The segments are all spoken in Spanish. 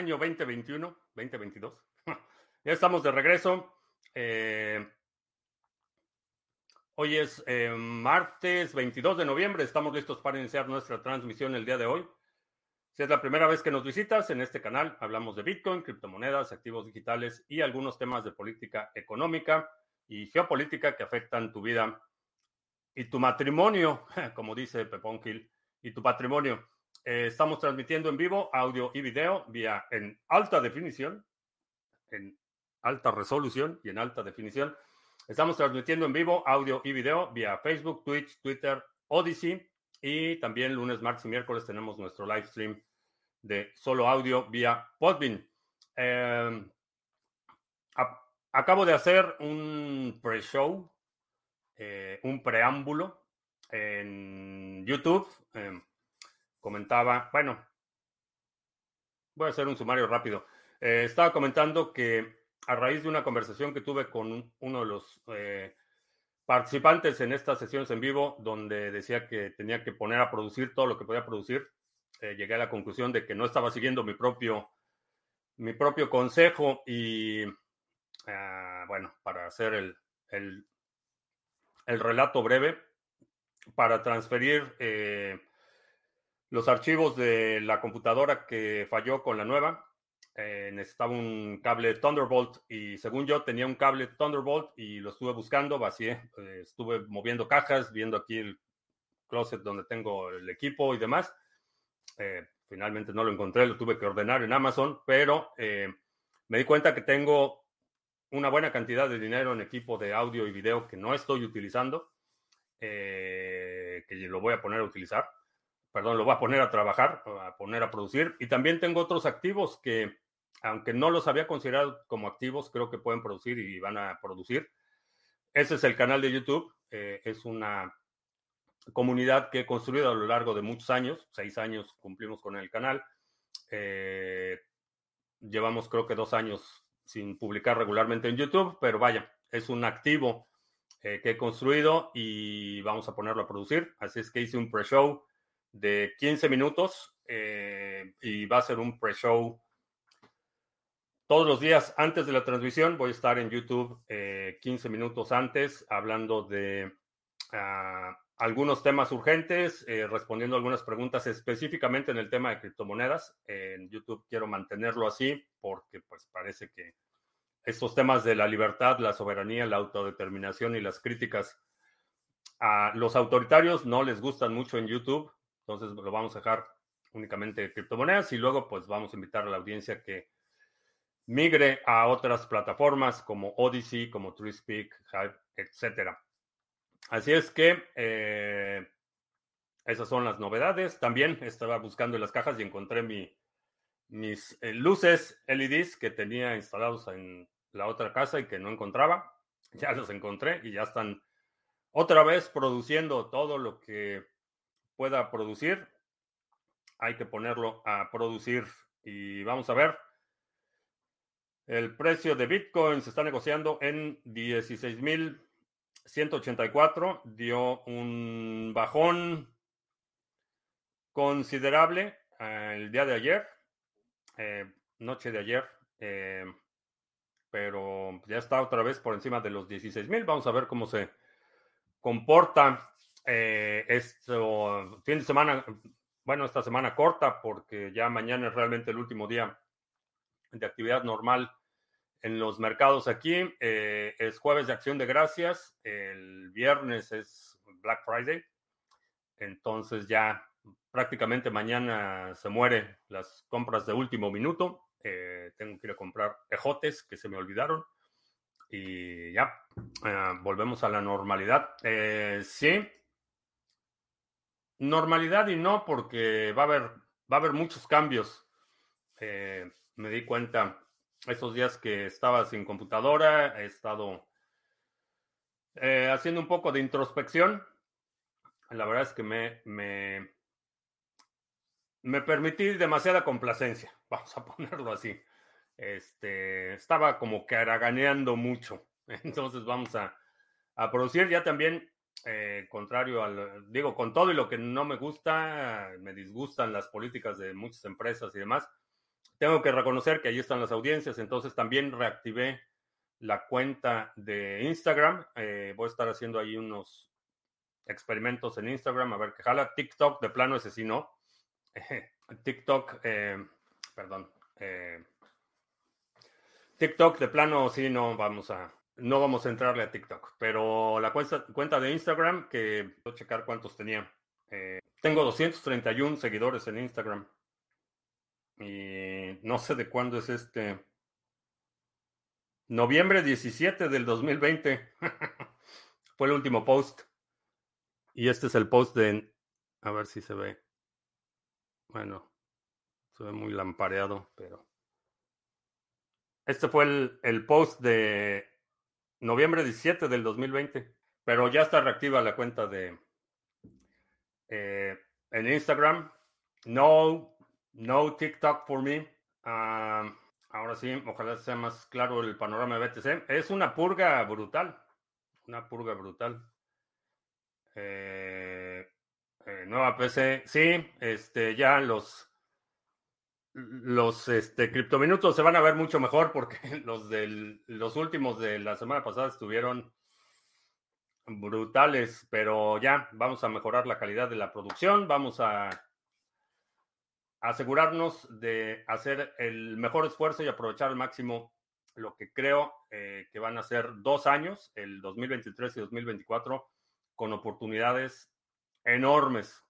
año 2021, 2022. ya estamos de regreso. Eh, hoy es eh, martes 22 de noviembre. Estamos listos para iniciar nuestra transmisión el día de hoy. Si es la primera vez que nos visitas en este canal, hablamos de Bitcoin, criptomonedas, activos digitales y algunos temas de política económica y geopolítica que afectan tu vida y tu matrimonio, como dice Pepón y tu patrimonio. Eh, estamos transmitiendo en vivo audio y video vía en alta definición, en alta resolución y en alta definición. Estamos transmitiendo en vivo audio y video vía Facebook, Twitch, Twitter, Odyssey y también lunes, martes y miércoles tenemos nuestro live stream de solo audio vía Podbean. Em, acabo de hacer un pre-show, eh, un preámbulo en YouTube. Em, comentaba, bueno, voy a hacer un sumario rápido. Eh, estaba comentando que a raíz de una conversación que tuve con uno de los eh, participantes en estas sesiones en vivo, donde decía que tenía que poner a producir todo lo que podía producir, eh, llegué a la conclusión de que no estaba siguiendo mi propio, mi propio consejo y, ah, bueno, para hacer el, el, el, relato breve, para transferir los archivos de la computadora que falló con la nueva. Eh, necesitaba un cable Thunderbolt y según yo tenía un cable Thunderbolt y lo estuve buscando, vacié, eh, estuve moviendo cajas, viendo aquí el closet donde tengo el equipo y demás. Eh, finalmente no lo encontré, lo tuve que ordenar en Amazon, pero me di cuenta que tengo una buena cantidad de dinero en equipo de audio y video que no estoy utilizando, que lo voy a poner a utilizar perdón, lo voy a poner a trabajar, a poner a producir. Y también tengo otros activos que, aunque no los había considerado como activos, creo que pueden producir y van a producir. Ese es el canal de YouTube. Eh, es una comunidad que he construido a lo largo de muchos años. Seis años cumplimos con el canal. Eh, llevamos creo que dos años sin publicar regularmente en YouTube, pero vaya, es un activo eh, que he construido y vamos a ponerlo a producir. Así es que hice un pre-show de 15 minutos eh, y va a ser un pre-show todos los días antes de la transmisión. Voy a estar en YouTube 15 eh, minutos antes hablando de ah, algunos temas urgentes, eh, respondiendo algunas preguntas específicamente en el tema de criptomonedas. en YouTube quiero mantenerlo así porque pues parece que estos temas de la libertad, la soberanía, la autodeterminación y las críticas a los autoritarios no les gustan mucho en YouTube. Entonces lo vamos a dejar únicamente de criptomonedas y luego pues vamos a invitar a la audiencia que migre a otras plataformas como Odyssey, como TreeSpeak, Hive, etc. Así es que eh, esas son las novedades. También estaba buscando en las cajas y encontré mi, mis eh, luces LEDs que tenía instalados en la otra casa y que no encontraba. Ya los encontré y ya están otra vez produciendo todo lo que pueda producir, hay que ponerlo a producir. Y vamos a ver. El precio de Bitcoin se está negociando en 16.184. Dio un bajón considerable eh, el día de ayer, eh, noche de ayer, eh, pero ya está otra vez por encima de los 16.000. Vamos a ver cómo se comporta eh, esto, fin de semana, bueno, esta semana corta, porque ya mañana es realmente el último día de actividad normal en los mercados aquí. Eh, es jueves de acción de gracias, el viernes es Black Friday, entonces ya prácticamente mañana se muere las compras de último minuto. Eh, tengo que ir a comprar ejotes que se me olvidaron. Y ya, volvemos a la normalidad. sí, Normalidad y no, porque va a haber, va a haber muchos cambios. Eh, me di cuenta estos días que estaba sin computadora, he estado eh, haciendo un poco de introspección. La verdad es que me, me, me permití demasiada complacencia, vamos a ponerlo así. Este, estaba como que haraganeando mucho. Entonces vamos a, a producir. Ya también eh, contrario al, digo, con todo y lo que no me gusta, me disgustan las políticas de muchas empresas y demás, tengo que reconocer que ahí están las audiencias, entonces también reactivé la cuenta de Instagram. Eh, voy a estar haciendo ahí unos experimentos en Instagram, a ver qué jala. TikTok, de plano ese sí no. TikTok, eh, perdón. Eh, TikTok, de plano sí no vamos a, no vamos a entrarle a TikTok, pero la cuenta, de Instagram, que voy a checar cuántos tenía. tengo 231 seguidores en Instagram. Y no sé de cuándo es este. Noviembre 17 del 2020. Fue el último post. Y este es el post de... A ver si se ve. Bueno, se ve muy lampareado, pero... Este fue el, el post de noviembre 17 del 2020. Pero ya está reactiva la cuenta de... Eh, en Instagram. No, no TikTok for me. Ah, Ahora sí, ojalá sea más claro el panorama de BTC. Es una purga brutal. Una purga brutal. Eh, eh, nueva PC. Sí, este, ya los los este, criptominutos se van a ver mucho mejor porque los del, los últimos de la semana pasada estuvieron brutales, pero ya vamos a mejorar la calidad de la producción, vamos a asegurarnos de hacer el mejor esfuerzo y aprovechar al máximo lo que creo eh, que van a ser dos años, el 2023 y 2024, con oportunidades enormes.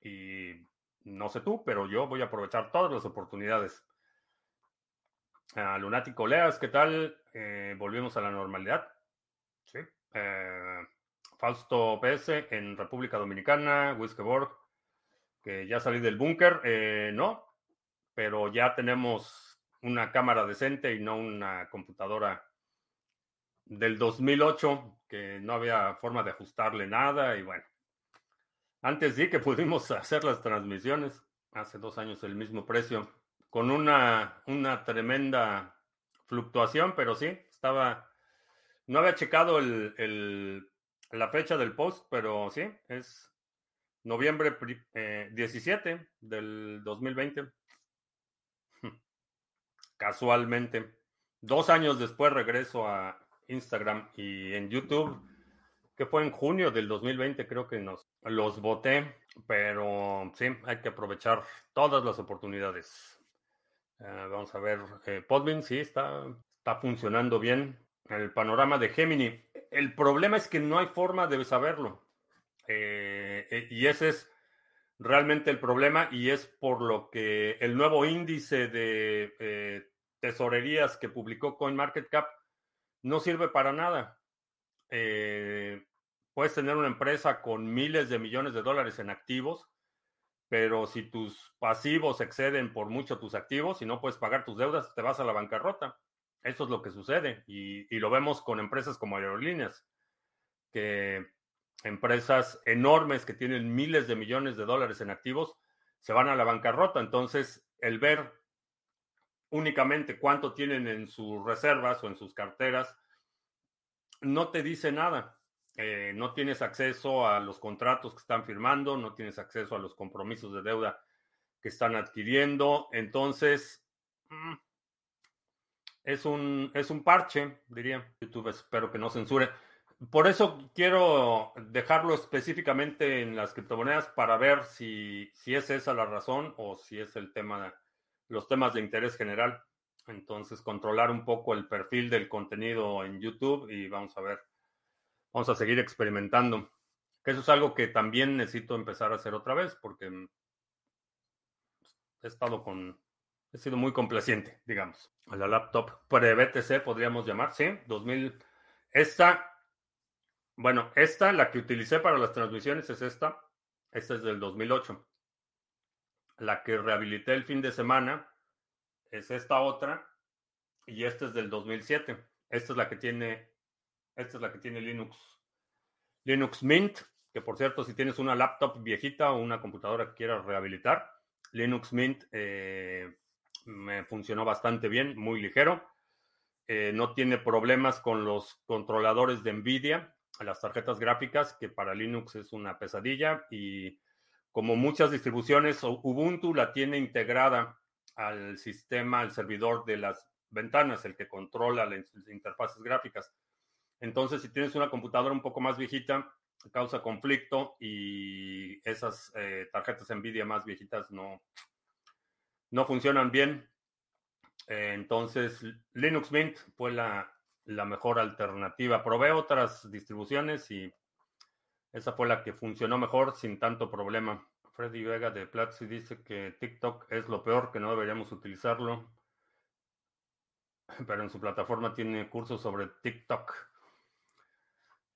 Y no sé tú, pero yo voy a aprovechar todas las oportunidades. Uh, Lunático Leas, ¿qué tal? Eh, volvimos a la normalidad. Sí. Eh, Fausto PS en República Dominicana, Wiskeborg, que ya salí del búnker, eh, no, pero ya tenemos una cámara decente y no una computadora del 2008 que no había forma de ajustarle nada y bueno. Antes sí que pudimos hacer las transmisiones, hace dos años el mismo precio, con una, una tremenda fluctuación, pero sí, estaba, no había checado el, el, la fecha del post, pero sí, es noviembre 17 eh, del 2020. Casualmente. Dos años después regreso a Instagram y en YouTube, que fue en junio del 2020, creo que nos los voté, pero sí, hay que aprovechar todas las oportunidades. Eh, vamos a ver, eh, Podbean sí está, está funcionando bien. El panorama de Gemini. El problema es que no hay forma de saberlo. Eh, eh, y ese es realmente el problema y es por lo que el nuevo índice de tesorerías que publicó CoinMarketCap no sirve para nada. Puedes tener una empresa con miles de millones de dólares en activos, pero si tus pasivos exceden por mucho tus activos y no puedes pagar tus deudas, te vas a la bancarrota. Eso es lo que sucede y, y lo vemos con empresas como aerolíneas, que empresas enormes que tienen miles de millones de dólares en activos se van a la bancarrota. Entonces, el ver únicamente cuánto tienen en sus reservas o en sus carteras no te dice nada. Eh, no tienes acceso a los contratos que están firmando, no tienes acceso a los compromisos de deuda que están adquiriendo. Entonces, mm, es un, es un parche, diría. YouTube espero que no censure. Por eso quiero dejarlo específicamente en las criptomonedas para ver si, si es esa la razón o si es el tema, los temas de interés general. Entonces, controlar un poco el perfil del contenido en YouTube y vamos a ver, vamos a seguir experimentando. Eso es algo que también necesito empezar a hacer otra vez porque he estado con, he sido muy complaciente, digamos. A la laptop pre-BTC podríamos llamar, sí, 2000. Esta bueno, esta, la que utilicé para las transmisiones es esta. Esta es del 2008. La que rehabilité el fin de semana es esta otra. Y esta es del 2007. Esta es la que tiene, esta es la que tiene Linux. Linux Mint, que por cierto, si tienes una laptop viejita o una computadora que quieras rehabilitar, Linux Mint eh, me funcionó bastante bien, muy ligero. Eh, no tiene problemas con los controladores de NVIDIA las tarjetas gráficas, que para Linux es una pesadilla y como muchas distribuciones, Ubuntu la tiene integrada al sistema, al servidor de las ventanas, el que controla las interfaces gráficas. Entonces, si tienes una computadora un poco más viejita, causa conflicto y esas eh, tarjetas NVIDIA más viejitas no, no funcionan bien. Entonces, Linux Mint fue la, la mejor alternativa. Probé otras distribuciones y esa fue la que funcionó mejor sin tanto problema. Freddy Vega de Platzi dice que TikTok es lo peor, que no deberíamos utilizarlo. Pero en su plataforma tiene cursos sobre TikTok.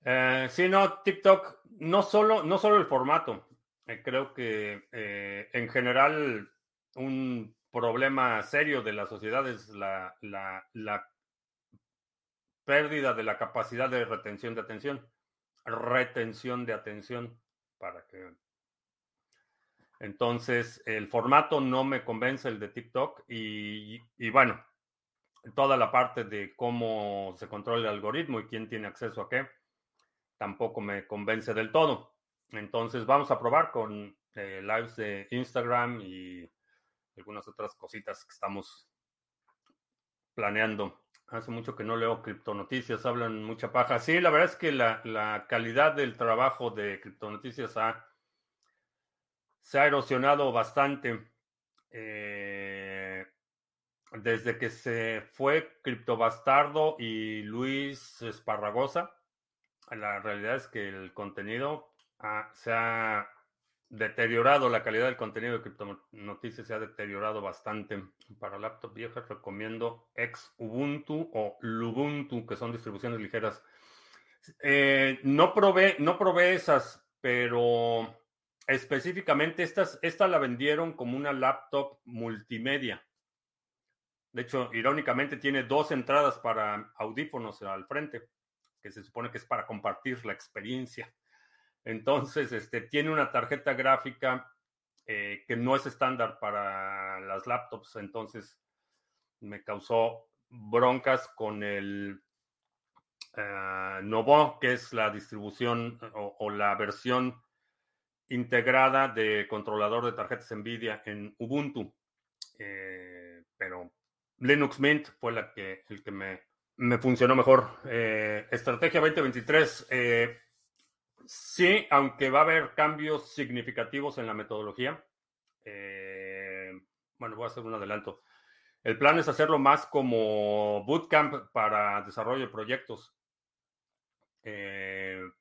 Eh, sí, no, TikTok, no solo, no solo el formato. Eh, creo que eh, en general un problema serio de la sociedad es la, la pérdida de la capacidad de retención de atención. Retención de atención para que entonces, el formato no me convence el de TikTok y, bueno, toda la parte de cómo se controla el algoritmo y quién tiene acceso a qué, tampoco me convence del todo. Entonces, vamos a probar con eh, lives de Instagram y algunas otras cositas que estamos planeando. Hace mucho que no leo criptonoticias, hablan mucha paja. Sí, la verdad es que la, la calidad del trabajo de criptonoticias ha se ha erosionado bastante. Eh, desde que se fue Criptobastardo y Luis Esparragosa, la realidad es que el contenido se ha deteriorado, la calidad del contenido de Criptonoticias se ha deteriorado bastante. Para laptop viejas recomiendo ex Ubuntu o Lubuntu, que son distribuciones ligeras. Eh, no, probé, no probé esas, pero Específicamente, esta la vendieron como una laptop multimedia. De hecho, irónicamente, tiene dos entradas para audífonos al frente, que se supone que es para compartir la experiencia. Entonces, este, tiene una tarjeta gráfica eh, que no es estándar para las laptops. Entonces, me causó broncas con el uh, Novo, que es la distribución o la versión integrada de controlador de tarjetas NVIDIA en Ubuntu. Eh, pero Linux Mint fue la que, el que me, me funcionó mejor. Eh, estrategia 2023. Eh, sí, aunque va a haber cambios significativos en la metodología. bueno, voy a hacer un adelanto. El plan es hacerlo más como bootcamp para desarrollo de proyectos.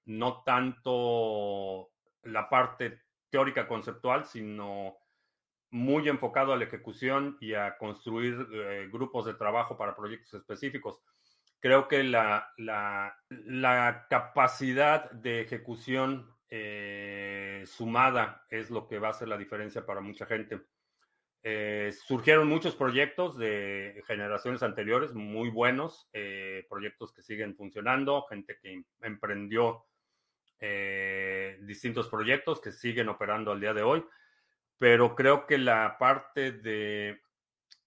no tanto la parte teórica conceptual, sino muy enfocado a la ejecución y a construir eh, grupos de trabajo para proyectos específicos. Creo que la, la, capacidad de ejecución eh, sumada es lo que va a hacer la diferencia para mucha gente. Eh, surgieron muchos proyectos de generaciones anteriores muy buenos, proyectos que siguen funcionando, gente que emprendió eh, distintos proyectos que siguen operando al día de hoy, pero creo que la parte de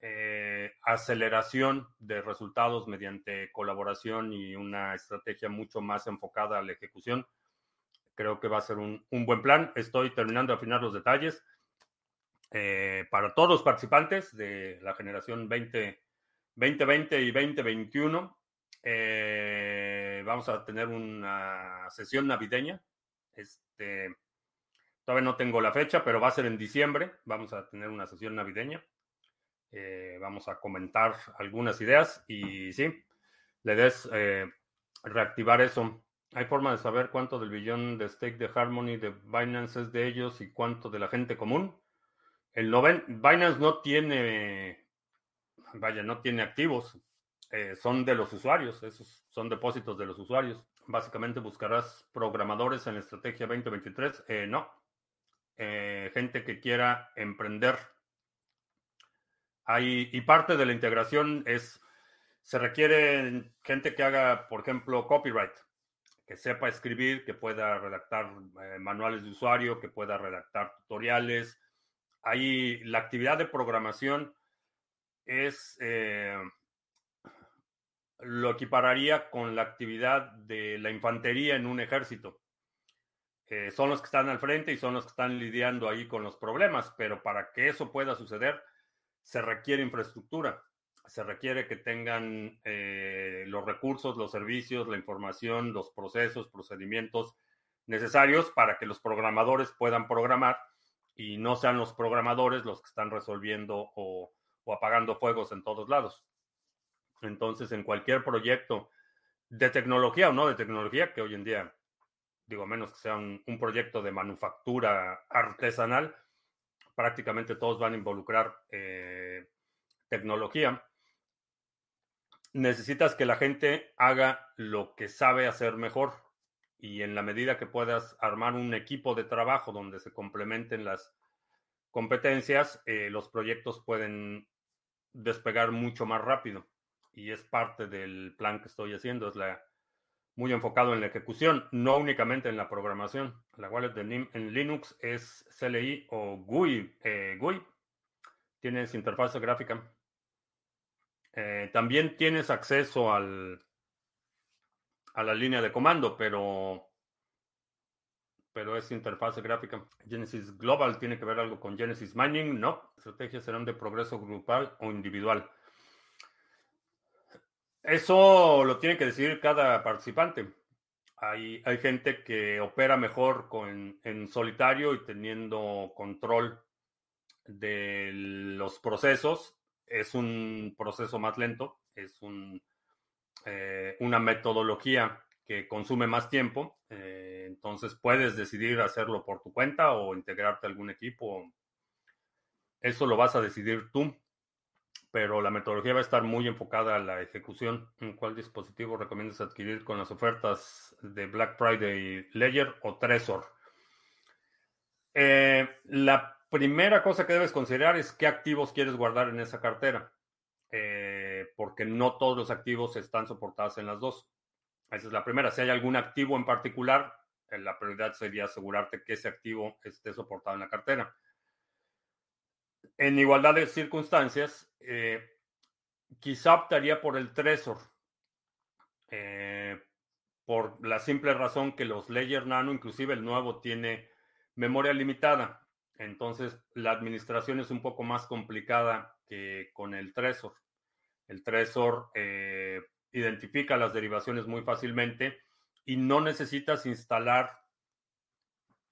eh, aceleración de resultados mediante colaboración y una estrategia mucho más enfocada a la ejecución, creo que va a ser un, buen plan. Estoy terminando de afinar los detalles. Eh, para todos los participantes de la generación 20, 2020 y 2021, eh, vamos a tener una sesión navideña. Este, todavía no tengo la fecha, pero va a ser en diciembre. Vamos a tener una sesión navideña. Eh, vamos a comentar algunas ideas y sí, le des eh, reactivar eso. ¿Hay forma de saber cuánto del billón de stake de Harmony de Binance es de ellos y cuánto de la gente común? El noven, Binance no tiene, vaya, no tiene activos. Eh, son de los usuarios, esos son depósitos de los usuarios. Básicamente buscarás programadores en la estrategia 2023. Eh, no, eh, gente que quiera emprender. Hay, y parte de la integración es, se requiere gente que haga, por ejemplo, copyright, que sepa escribir, que pueda redactar manuales de usuario, que pueda redactar tutoriales. Ahí la actividad de programación es lo equipararía con la actividad de la infantería en un ejército. Eh, son los que están al frente y son los que están lidiando ahí con los problemas, pero para que eso pueda suceder, se requiere infraestructura, se requiere que tengan eh, los recursos, los servicios, la información, los procesos, procedimientos necesarios para que los programadores puedan programar y no sean los programadores los que están resolviendo o, apagando fuegos en todos lados. Entonces, en cualquier proyecto de tecnología o no de tecnología, que hoy en día, digo, menos que sea un, proyecto de manufactura artesanal, prácticamente todos van a involucrar eh, tecnología. Necesitas que la gente haga lo que sabe hacer mejor y en la medida que puedas armar un equipo de trabajo donde se complementen las competencias, eh, los proyectos pueden despegar mucho más rápido. Y es parte del plan que estoy haciendo, es la, muy enfocado en la ejecución, no únicamente en la programación. La wallet de, en Linux es CLI o GUI. Eh. Tienes interfaz gráfica. Eh, también tienes acceso al, a la línea de comando, pero, pero es interfaz gráfica. Genesis Global tiene que ver algo con Genesis Mining, no. Estrategias serán de progreso grupal o individual. Eso lo tiene que decidir cada participante. Hay, hay gente que opera mejor con, en solitario y teniendo control de los procesos. Es un proceso más lento, es un eh, una metodología que consume más tiempo, eh, entonces puedes decidir hacerlo por tu cuenta o integrarte a algún equipo. Eso lo vas a decidir tú, pero la metodología va a estar muy enfocada a la ejecución. ¿En cuál dispositivo recomiendas adquirir con las ofertas de Black Friday Ledger o Trezor? Eh, la primera cosa que debes considerar es qué activos quieres guardar en esa cartera. Eh, porque no todos los activos están soportados en las dos. Esa es la primera. Si hay algún activo en particular, eh, la prioridad sería asegurarte que ese activo esté soportado en la cartera. En igualdad de circunstancias, eh, quizá optaría por el Trezor, por la simple razón que los Ledger Nano, inclusive el nuevo, tiene memoria limitada. Entonces, la administración es un poco más complicada que con el Trezor. El Trezor eh, identifica las derivaciones muy fácilmente y no necesitas instalar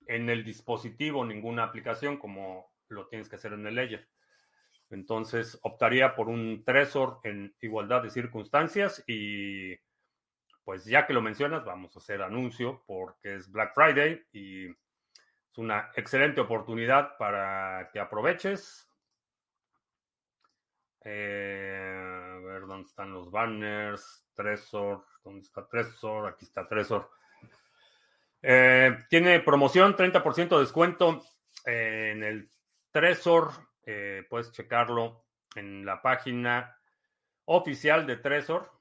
en el dispositivo ninguna aplicación como lo tienes que hacer en el Ledger. Entonces, optaría por un Trezor en igualdad de circunstancias y pues ya que lo mencionas, vamos a hacer anuncio porque es Black Friday y es una excelente oportunidad para que aproveches. Eh, a ver dónde están los banners. Tresor. ¿Dónde está Tresor? Aquí está Tresor. Eh, tiene promoción, 30% de descuento en el Tresor. Eh, puedes checarlo en la página oficial de Tresor.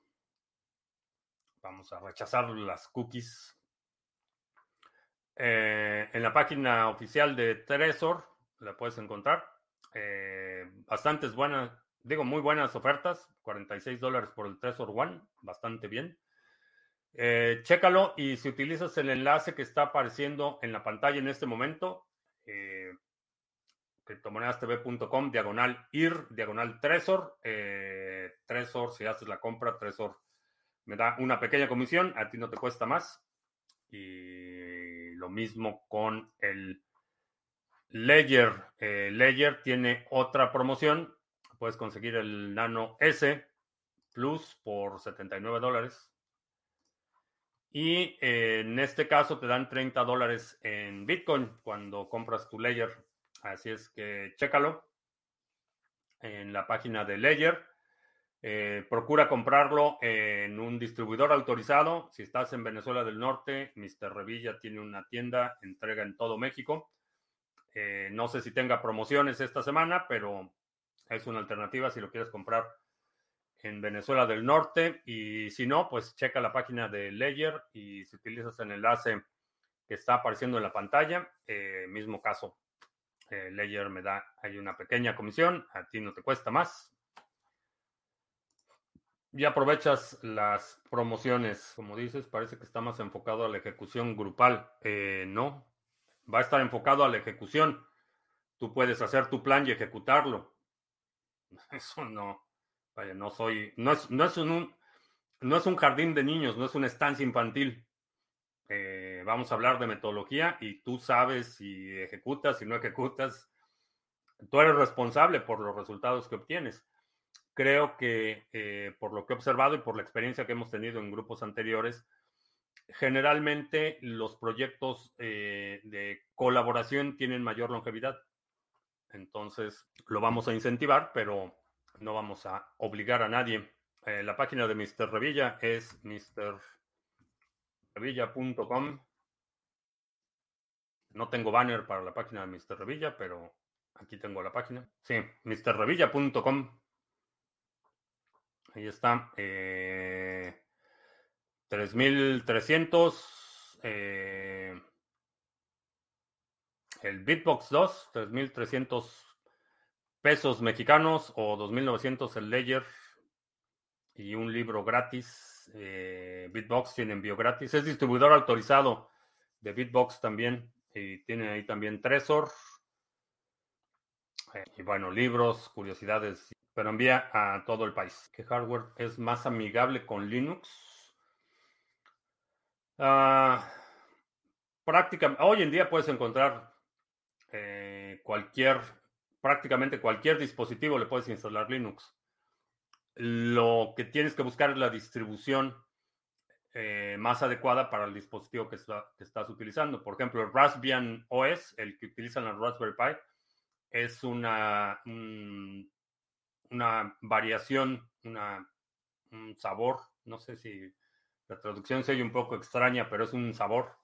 Vamos a rechazar las cookies. en la página oficial de Tresor la puedes encontrar. bastantes buenas, digo, muy buenas ofertas, 46 dólares por el Trezor One, bastante bien. Eh, chécalo y si utilizas el enlace que está apareciendo en la pantalla en este momento, eh, criptomonedastv.com, diagonal IR, diagonal Trezor, eh, Trezor, si haces la compra, Trezor me da una pequeña comisión, a ti no te cuesta más. Y lo mismo con el Ledger. Eh, tiene otra promoción puedes conseguir el Nano S Plus por 79 dólares. Y eh, en este caso te dan 30 dólares en Bitcoin cuando compras tu Ledger. Así es que chécalo en la página de Ledger. Eh, procura comprarlo en un distribuidor autorizado. Si estás en Venezuela del Norte, Mr. Revilla tiene una tienda, entrega en todo México. Eh, no sé si tenga promociones esta semana, pero es una alternativa si lo quieres comprar en Venezuela del Norte. Y si no, pues checa la página de Ledger y si utilizas el enlace que está apareciendo en la pantalla, eh, mismo caso. Eh, me da hay una pequeña comisión, a ti no te cuesta más. Y aprovechas las promociones, como dices, parece que está más enfocado a la ejecución grupal. Eh, no, va a estar enfocado a la ejecución. Tú puedes hacer tu plan y ejecutarlo Eso no, vaya, no soy, no es, no es un, no es un jardín de niños, no es una estancia infantil. Eh, vamos a hablar de metodología y tú sabes si ejecutas, si no ejecutas. Tú eres responsable por los resultados que obtienes. Creo que eh, por lo que he observado y por la experiencia que hemos tenido en grupos anteriores, generalmente los proyectos eh, de colaboración tienen mayor longevidad. Entonces, lo vamos a incentivar, pero no vamos a obligar a nadie. Eh, la página de Mr. Revilla es mrrevilla.com. No tengo banner para la página de Mr. Revilla, pero aquí tengo la página. Sí, mrrevilla.com. Ahí está. Eh, 3300. Eh, el Bitbox 2, 3300 pesos mexicanos o 2900 el Ledger y un libro gratis. Eh, Bitbox tiene envío gratis. Es distribuidor autorizado de Bitbox también. Y tiene ahí también Trezor. Eh, y bueno, libros, curiosidades. Pero envía a todo el país. ¿Qué hardware es más amigable con Linux? Ah, prácticamente, hoy en día puedes encontrar eh, cualquier, prácticamente cualquier dispositivo le puedes instalar Linux. Lo que tienes que buscar es la distribución eh, más adecuada para el dispositivo que, estás utilizando. Por ejemplo, el Raspbian OS, el que utilizan la Raspberry Pi, es una, una variación, un sabor, no sé si la traducción se oye un poco extraña, pero es un sabor,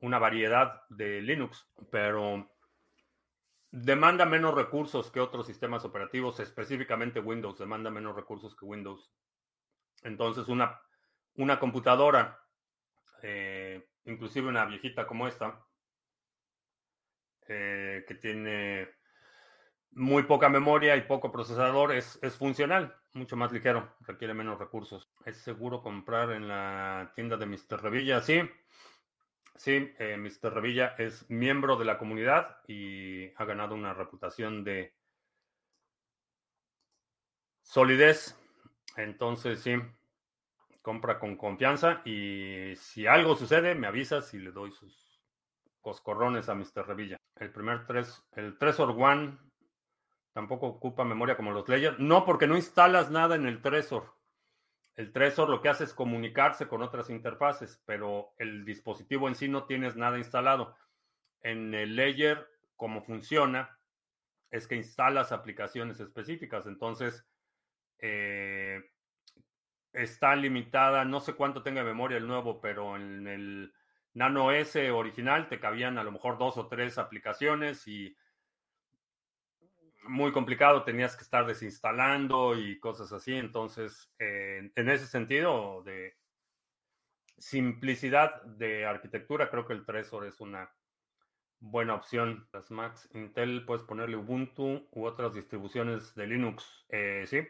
una variedad de Linux, pero demanda menos recursos que otros sistemas operativos, específicamente Windows, demanda menos recursos que Windows. Entonces, una, una computadora, eh, inclusive una viejita como esta, eh, que tiene muy poca memoria y poco procesador, es, es, funcional, mucho más ligero, requiere menos recursos. ¿Es seguro comprar en la tienda de Mr. Revilla? Sí, Sí, eh, Mr. Revilla es miembro de la comunidad y ha ganado una reputación de solidez. Entonces, sí, compra con confianza y si algo sucede, me avisas y le doy sus coscorrones a Mr. Revilla. El primer 3, el Tresor One tampoco ocupa memoria como los Ledger. No, porque no instalas nada en el Tresor. El Trezor lo que hace es comunicarse con otras interfaces, pero el dispositivo en sí no tienes nada instalado. En el Ledger, como funciona, es que instalas aplicaciones específicas. Entonces, eh, está limitada, no sé cuánto tenga memoria el nuevo, pero en el Nano S original te cabían a lo mejor dos o tres aplicaciones y muy complicado, tenías que estar desinstalando y cosas así. Entonces, eh, en ese sentido de simplicidad de arquitectura, creo que el Trezor es una buena opción. Las Macs Intel puedes ponerle Ubuntu u otras distribuciones de Linux. Eh, sí.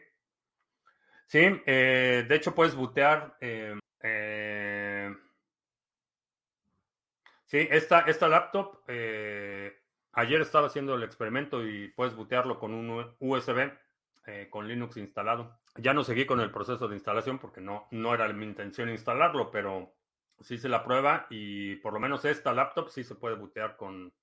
Sí, eh, de hecho puedes bootear. sí, esta, esta laptop Ayer estaba haciendo el experimento y puedes bootearlo con un USB eh, con Linux instalado. Ya no seguí con el proceso de instalación porque no, no era mi intención instalarlo, pero sí se la prueba y por lo menos esta laptop sí se puede bootear con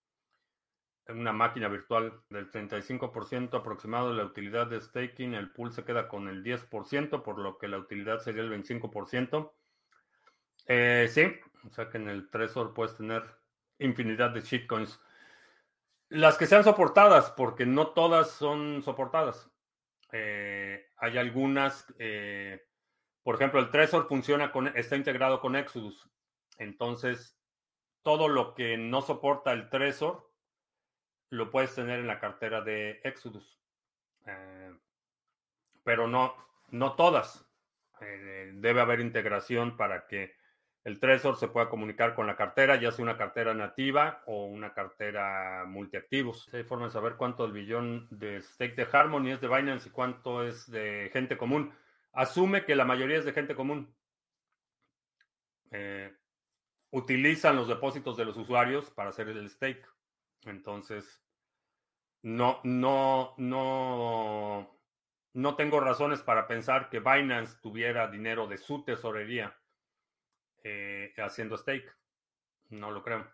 una máquina virtual del 35% aproximado de la utilidad de staking. El pool se queda con el 10%, por lo que la utilidad sería el 25%. Eh, sí, o sea que en el Trezor puedes tener infinidad de shitcoins. Las que sean soportadas, porque no todas son soportadas. Eh, hay algunas, eh, por ejemplo, el Trezor funciona con, está integrado con Exodus. Entonces, todo lo que no soporta el Trezor lo puedes tener en la cartera de Exodus. Eh, pero no, no todas. debe haber integración para que el Trezor se pueda comunicar con la cartera, ya sea una cartera nativa o una cartera multiactivos. Hay forma de saber cuánto el billón de stake de Harmony es de Binance y cuánto es de gente común. Asume que la mayoría es de gente común. Eh, utilizan los depósitos de los usuarios para hacer el stake. Entonces, no, no, no, no tengo razones para pensar que Binance tuviera dinero de su tesorería eh, haciendo stake. No lo creo.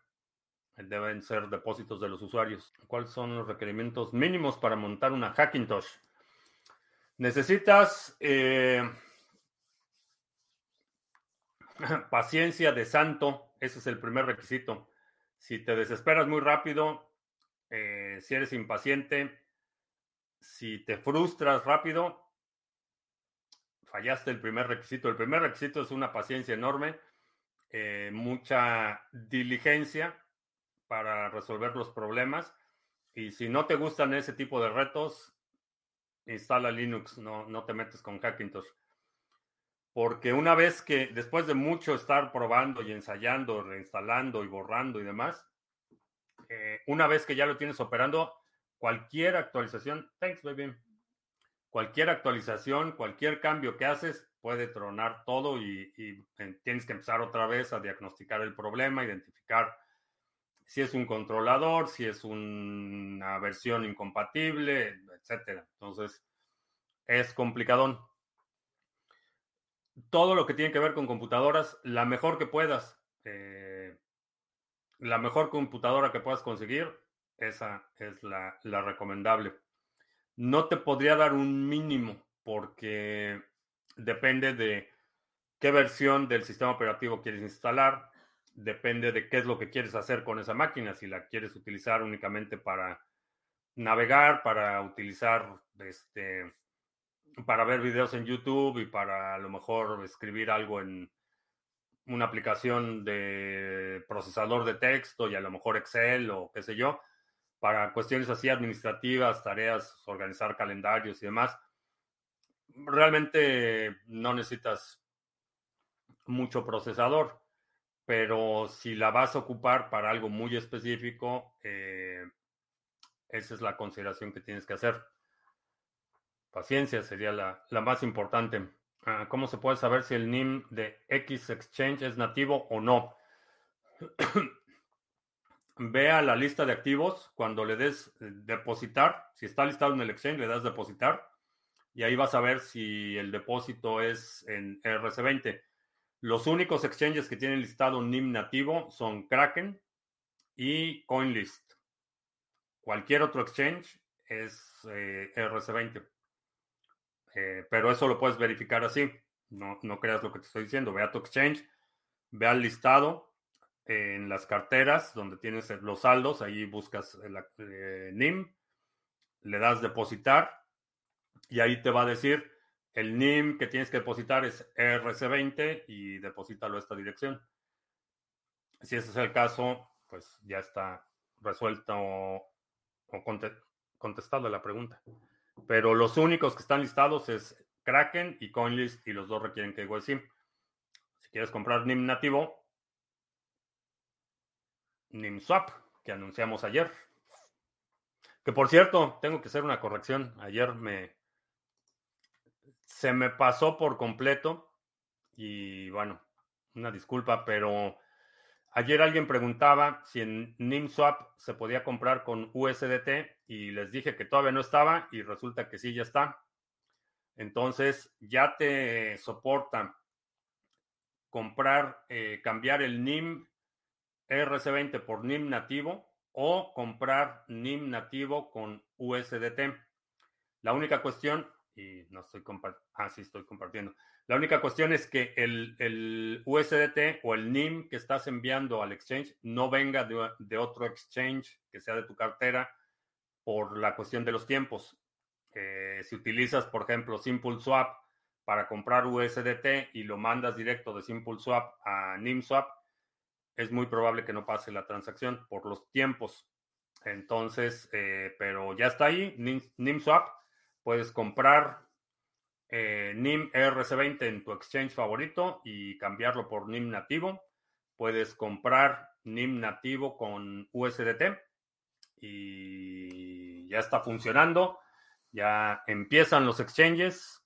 Deben ser depósitos de los usuarios. ¿Cuáles son los requerimientos mínimos para montar una Hackintosh? Necesitas eh, paciencia de santo. Ese es el primer requisito. Si te desesperas muy rápido, eh, si eres impaciente, si te frustras rápido, fallaste el primer requisito. El primer requisito es una paciencia enorme, eh, mucha diligencia para resolver los problemas. Y si no te gustan ese tipo de retos, instala Linux, no, no te metes con Hackintosh. Porque una vez que, después de mucho estar probando y ensayando, reinstalando y borrando y demás, eh, una vez que ya lo tienes operando, cualquier actualización, thanks baby, cualquier actualización, cualquier cambio que haces puede tronar todo y, eh, tienes que empezar otra vez a diagnosticar el problema, identificar si es un controlador, si es una versión incompatible, etcétera. Entonces, es complicadón. Todo lo que tiene que ver con computadoras, la mejor que puedas. Eh, la mejor computadora que puedas conseguir, esa es la, recomendable. No te podría dar un mínimo porque depende de qué versión del sistema operativo quieres instalar, depende de qué es lo que quieres hacer con esa máquina, si la quieres utilizar únicamente para navegar, para utilizar este para ver videos en YouTube y para a lo mejor escribir algo en una aplicación de procesador de texto y a lo mejor Excel o qué sé yo, para cuestiones así administrativas, tareas, organizar calendarios y demás, realmente no necesitas mucho procesador, pero si la vas a ocupar para algo muy específico, eh, esa es la consideración que tienes que hacer. Paciencia sería la, la más importante. Ah, ¿Cómo se puede saber si el NIM de X Exchange es nativo o no? Ve a la lista de activos cuando le des eh, depositar. Si está listado en el exchange, le das depositar. Y ahí vas a ver si el depósito es en RC20. Los únicos exchanges que tienen listado NIM nativo son Kraken y CoinList. Cualquier otro exchange es eh, RC20. Eh, pero eso lo puedes verificar así. No, no creas lo que te estoy diciendo. Ve a tu exchange, ve al listado en las carteras donde tienes los saldos. Ahí buscas el eh, NIM, le das depositar y ahí te va a decir el NIM que tienes que depositar es RC20 y deposítalo a esta dirección. Si ese es el caso, pues ya está resuelto o, contestado la pregunta. Pero los únicos que están listados es Kraken y CoinList y los dos requieren que SIM. Si quieres comprar NIM nativo, NIMSwap, que anunciamos ayer. Que por cierto, tengo que hacer una corrección. Ayer me se me pasó por completo y bueno, una disculpa, pero Ayer alguien preguntaba si en NIMSwap se podía comprar con USDT y les dije que todavía no estaba y resulta que sí, ya está. Entonces ya te soporta comprar, eh, cambiar el NIM RC20 por NIM nativo o comprar NIM nativo con USDT. La única cuestión, y no estoy compartiendo, ah, sí estoy compartiendo. La única cuestión es que el, USDT o el NIM que estás enviando al exchange no venga de, otro exchange que sea de tu cartera por la cuestión de los tiempos. Eh, si utilizas, por ejemplo, Simple Swap para comprar USDT y lo mandas directo de Simple Swap a NIMSwap, es muy probable que no pase la transacción por los tiempos. Entonces, eh, pero ya está ahí, NIMSwap, puedes comprar eh, NIM RC20 en tu exchange favorito y cambiarlo por NIM nativo. Puedes comprar NIM nativo con USDT y ya está funcionando. Ya empiezan los exchanges.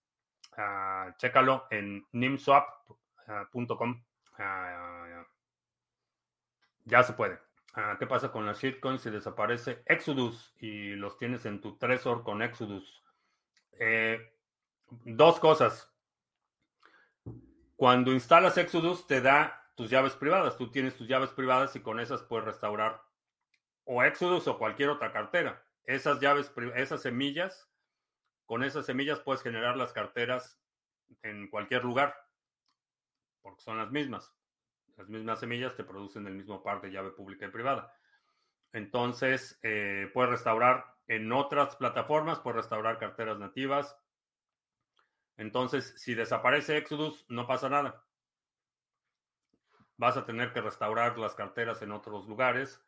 Uh, chécalo en nimswap.com. Ah, ya se puede. Ah, ¿Qué pasa con las shitcoins si desaparece Exodus y los tienes en tu Trezor con Exodus? Eh, dos cosas. Cuando instalas Exodus te da tus llaves privadas. Tú tienes tus llaves privadas y con esas puedes restaurar o Exodus o cualquier otra cartera. Esas llaves, esas semillas, con esas semillas puedes generar las carteras en cualquier lugar, porque son las mismas. Las mismas semillas te producen el mismo par de llave pública y privada. Entonces, eh, puedes restaurar en otras plataformas, puedes restaurar carteras nativas. Entonces, si desaparece Exodus, no pasa nada. Vas a tener que restaurar las carteras en otros lugares.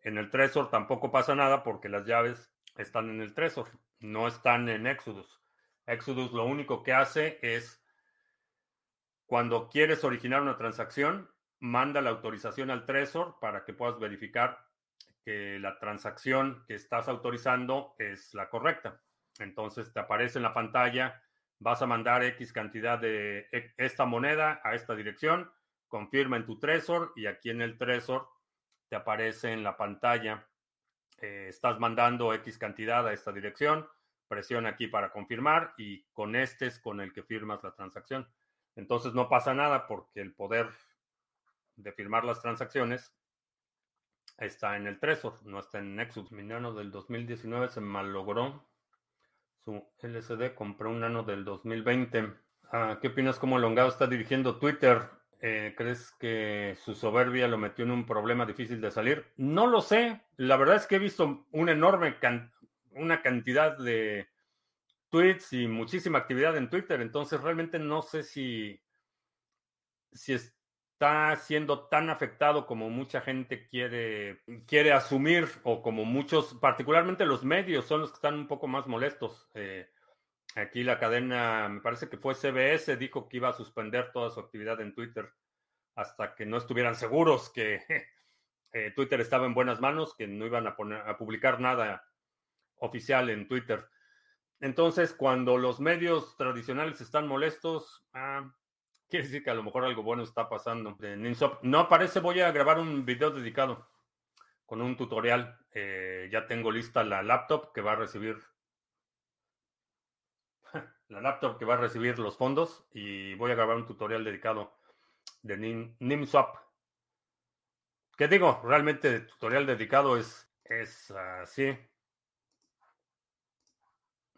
En el Trezor tampoco pasa nada porque las llaves están en el Trezor, no están en Exodus. Exodus lo único que hace es, cuando quieres originar una transacción, manda la autorización al Trezor para que puedas verificar que la transacción que estás autorizando es la correcta. Entonces te aparece en la pantalla, vas a mandar X cantidad de e, esta moneda a esta dirección, confirma en tu Trezor y aquí en el Trezor te aparece en la pantalla, eh, estás mandando X cantidad a esta dirección, presiona aquí para confirmar y con este es con el que firmas la transacción. Entonces no pasa nada porque el poder de firmar las transacciones está en el Trezor, no está en Nexus. Mi nano del 2019 se malogró su LCD, compré un nano del 2020. Ah, ¿Qué opinas cómo Longado está dirigiendo Twitter? Eh, ¿Crees que su soberbia lo metió en un problema difícil de salir? No lo sé. La verdad es que he visto una enorme una cantidad de tweets y muchísima actividad en Twitter. Entonces realmente no sé si, si es, está siendo tan afectado como mucha gente quiere, quiere asumir o como muchos, particularmente los medios, son los que están un poco más molestos. Eh, aquí la cadena, me parece que fue CBS, dijo que iba a suspender toda su actividad en Twitter hasta que no estuvieran seguros que eh, Twitter estaba en buenas manos, que no iban a, poner, a publicar nada oficial en Twitter. Entonces, cuando los medios tradicionales están molestos, ah, Quiere decir que a lo mejor algo bueno está pasando. No parece, voy a grabar un video dedicado con un tutorial. Eh, ya tengo lista la laptop que va a recibir la laptop que va a recibir los fondos y voy a grabar un tutorial dedicado de NIMSwap. ¿Qué digo? Realmente el tutorial dedicado es, es así.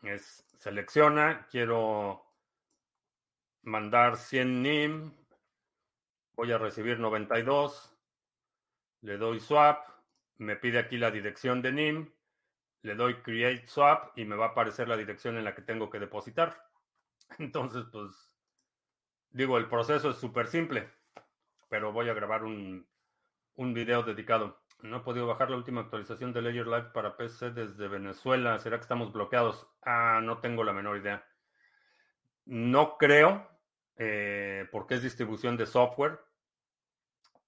Es selecciona, quiero mandar 100 NIM, voy a recibir 92, le doy swap, me pide aquí la dirección de NIM, le doy create swap y me va a aparecer la dirección en la que tengo que depositar. Entonces, pues, digo, el proceso es súper simple, pero voy a grabar un, un video dedicado. No he podido bajar la última actualización de Ledger Live para PC desde Venezuela. ¿Será que estamos bloqueados? Ah, no tengo la menor idea. No creo, eh, porque es distribución de software,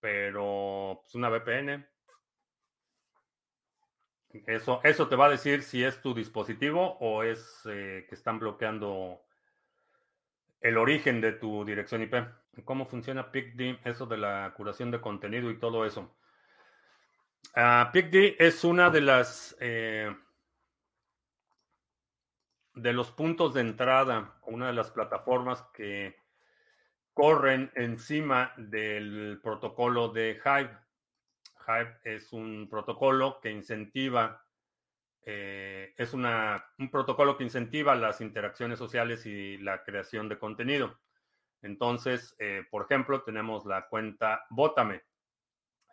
pero es pues, una VPN. Eso, eso te va a decir si es tu dispositivo o es eh, que están bloqueando el origen de tu dirección IP. ¿Cómo funciona PICD? Eso de la curación de contenido y todo eso. Uh, PICD es una de las eh, de los puntos de entrada, una de las plataformas que corren encima del protocolo de Hive. Hive es un protocolo que incentiva, eh, es una, un protocolo que incentiva las interacciones sociales y la creación de contenido. Entonces, eh, por ejemplo, tenemos la cuenta Bótame.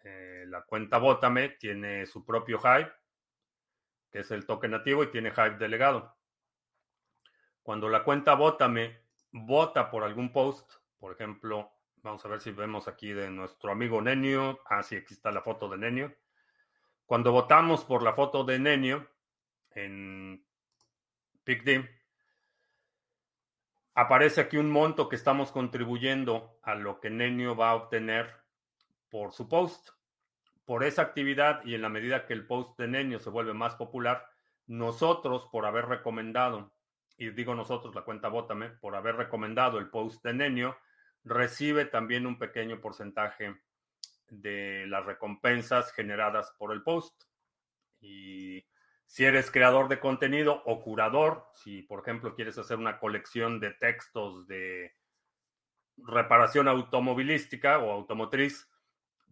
Eh, la cuenta Bótame tiene su propio Hive, que es el token nativo, y tiene Hive delegado. Cuando la cuenta Bótame vota por algún post por ejemplo, vamos a ver si vemos aquí de nuestro amigo Nenio. Ah, sí, aquí está la foto de Nenio. Cuando votamos por la foto de Nenio en PICD, aparece aquí un monto que estamos contribuyendo a lo que Nenio va a obtener por su post. Por esa actividad y en la medida que el post de Nenio se vuelve más popular, nosotros, por haber recomendado, y digo nosotros, la cuenta Vótame, por haber recomendado el post de Nenio, recibe también un pequeño porcentaje de las recompensas generadas por el post. Y Si eres creador de contenido o curador, si por ejemplo quieres hacer una colección de textos de reparación automovilística o automotriz,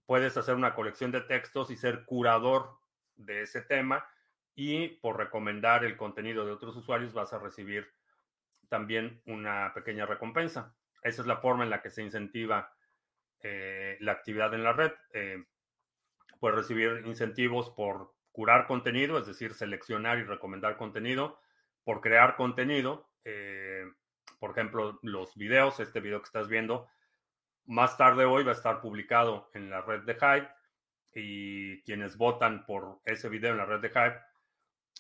puedes hacer una colección de textos y ser curador de ese tema y por recomendar el contenido de otros usuarios vas a recibir también una pequeña recompensa. Esa es la forma en la que se incentiva eh, la actividad en la red. Eh, puedes recibir incentivos por curar contenido, es decir, seleccionar y recomendar contenido, por crear contenido. Eh, por ejemplo, los videos, este video que estás viendo, más tarde hoy va a estar publicado en la red de Hype y quienes votan por ese video en la red de Hype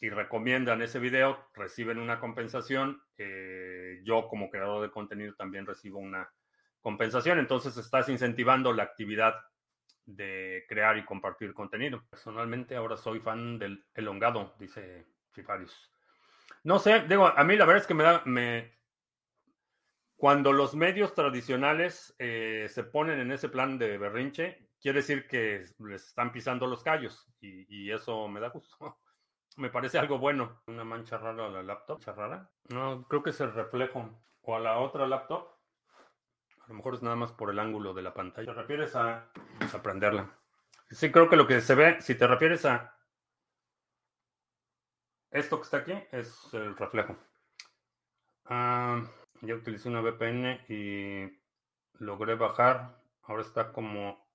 y recomiendan ese video reciben una compensación. Eh, yo como creador de contenido también recibo una compensación. Entonces estás incentivando la actividad de crear y compartir contenido. Personalmente ahora soy fan del elongado, dice Fifarius. No sé, digo, a mí la verdad es que me da, cuando los medios tradicionales eh, se ponen en ese plan de berrinche, quiere decir que les están pisando los callos y, eso me da gusto. Me parece algo bueno. Una mancha rara a la laptop, mancha rara. No, creo que es el reflejo. O a la otra laptop. A lo mejor es nada más por el ángulo de la pantalla. ¿Te refieres a, a prenderla? Sí, creo que lo que se ve, si te refieres a esto que está aquí, es el reflejo. Ah. Ya utilicé una VPN y logré bajar. Ahora está como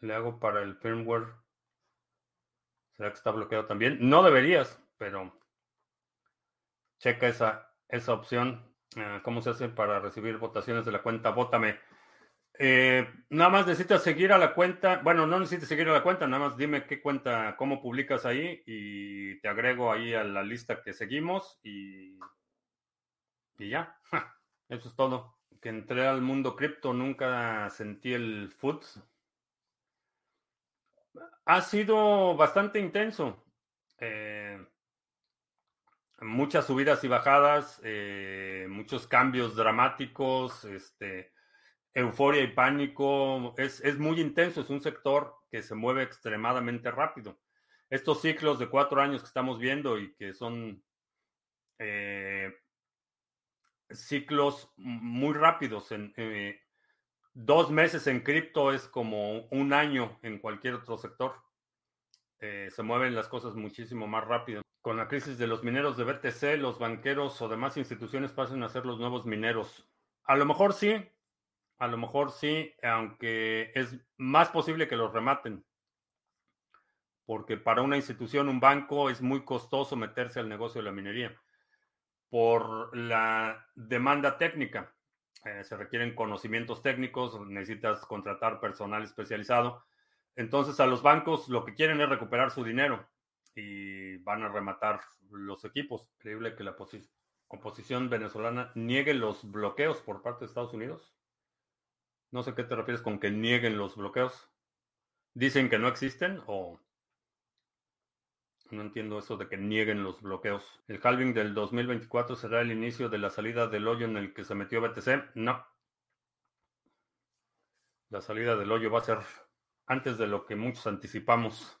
le hago para el firmware. ¿Será que está bloqueado también? No deberías, pero checa esa, esa opción. Ah, ¿Cómo se hace para recibir votaciones de la cuenta? Vótame. Eh, nada más necesitas seguir a la cuenta. Bueno, no necesitas seguir a la cuenta, nada más dime qué cuenta, cómo publicas ahí y te agrego ahí a la lista que seguimos y y ya, eso es todo. Que entré al mundo cripto, nunca sentí el food. Ha sido bastante intenso. Eh, muchas subidas y bajadas, eh, muchos cambios dramáticos, este, euforia y pánico. Es, muy intenso, es un sector que se mueve extremadamente rápido. Estos ciclos de cuatro años que estamos viendo y que son eh, ciclos muy rápidos. En, dos meses en cripto es como un año en cualquier otro sector. Eh, se mueven las cosas muchísimo más rápido. Con la crisis de los mineros de BTC, los banqueros o demás instituciones pasan a ser los nuevos mineros. A lo mejor sí, a lo mejor sí, aunque es más posible que los rematen. Porque para una institución, un banco, es muy costoso meterse al negocio de la minería por la demanda técnica. Eh, se requieren conocimientos técnicos, necesitas contratar personal especializado. Entonces a los bancos lo que quieren es recuperar su dinero y van a rematar los equipos. Increíble que la oposición venezolana niegue los bloqueos por parte de Estados Unidos. No sé qué te refieres con que nieguen los bloqueos. ¿Dicen que no existen o no entiendo eso de que nieguen los bloqueos. ¿El halving del 2024 será el inicio de la salida del hoyo en el que se metió BTC? No. La salida del hoyo va a ser antes de lo que muchos anticipamos.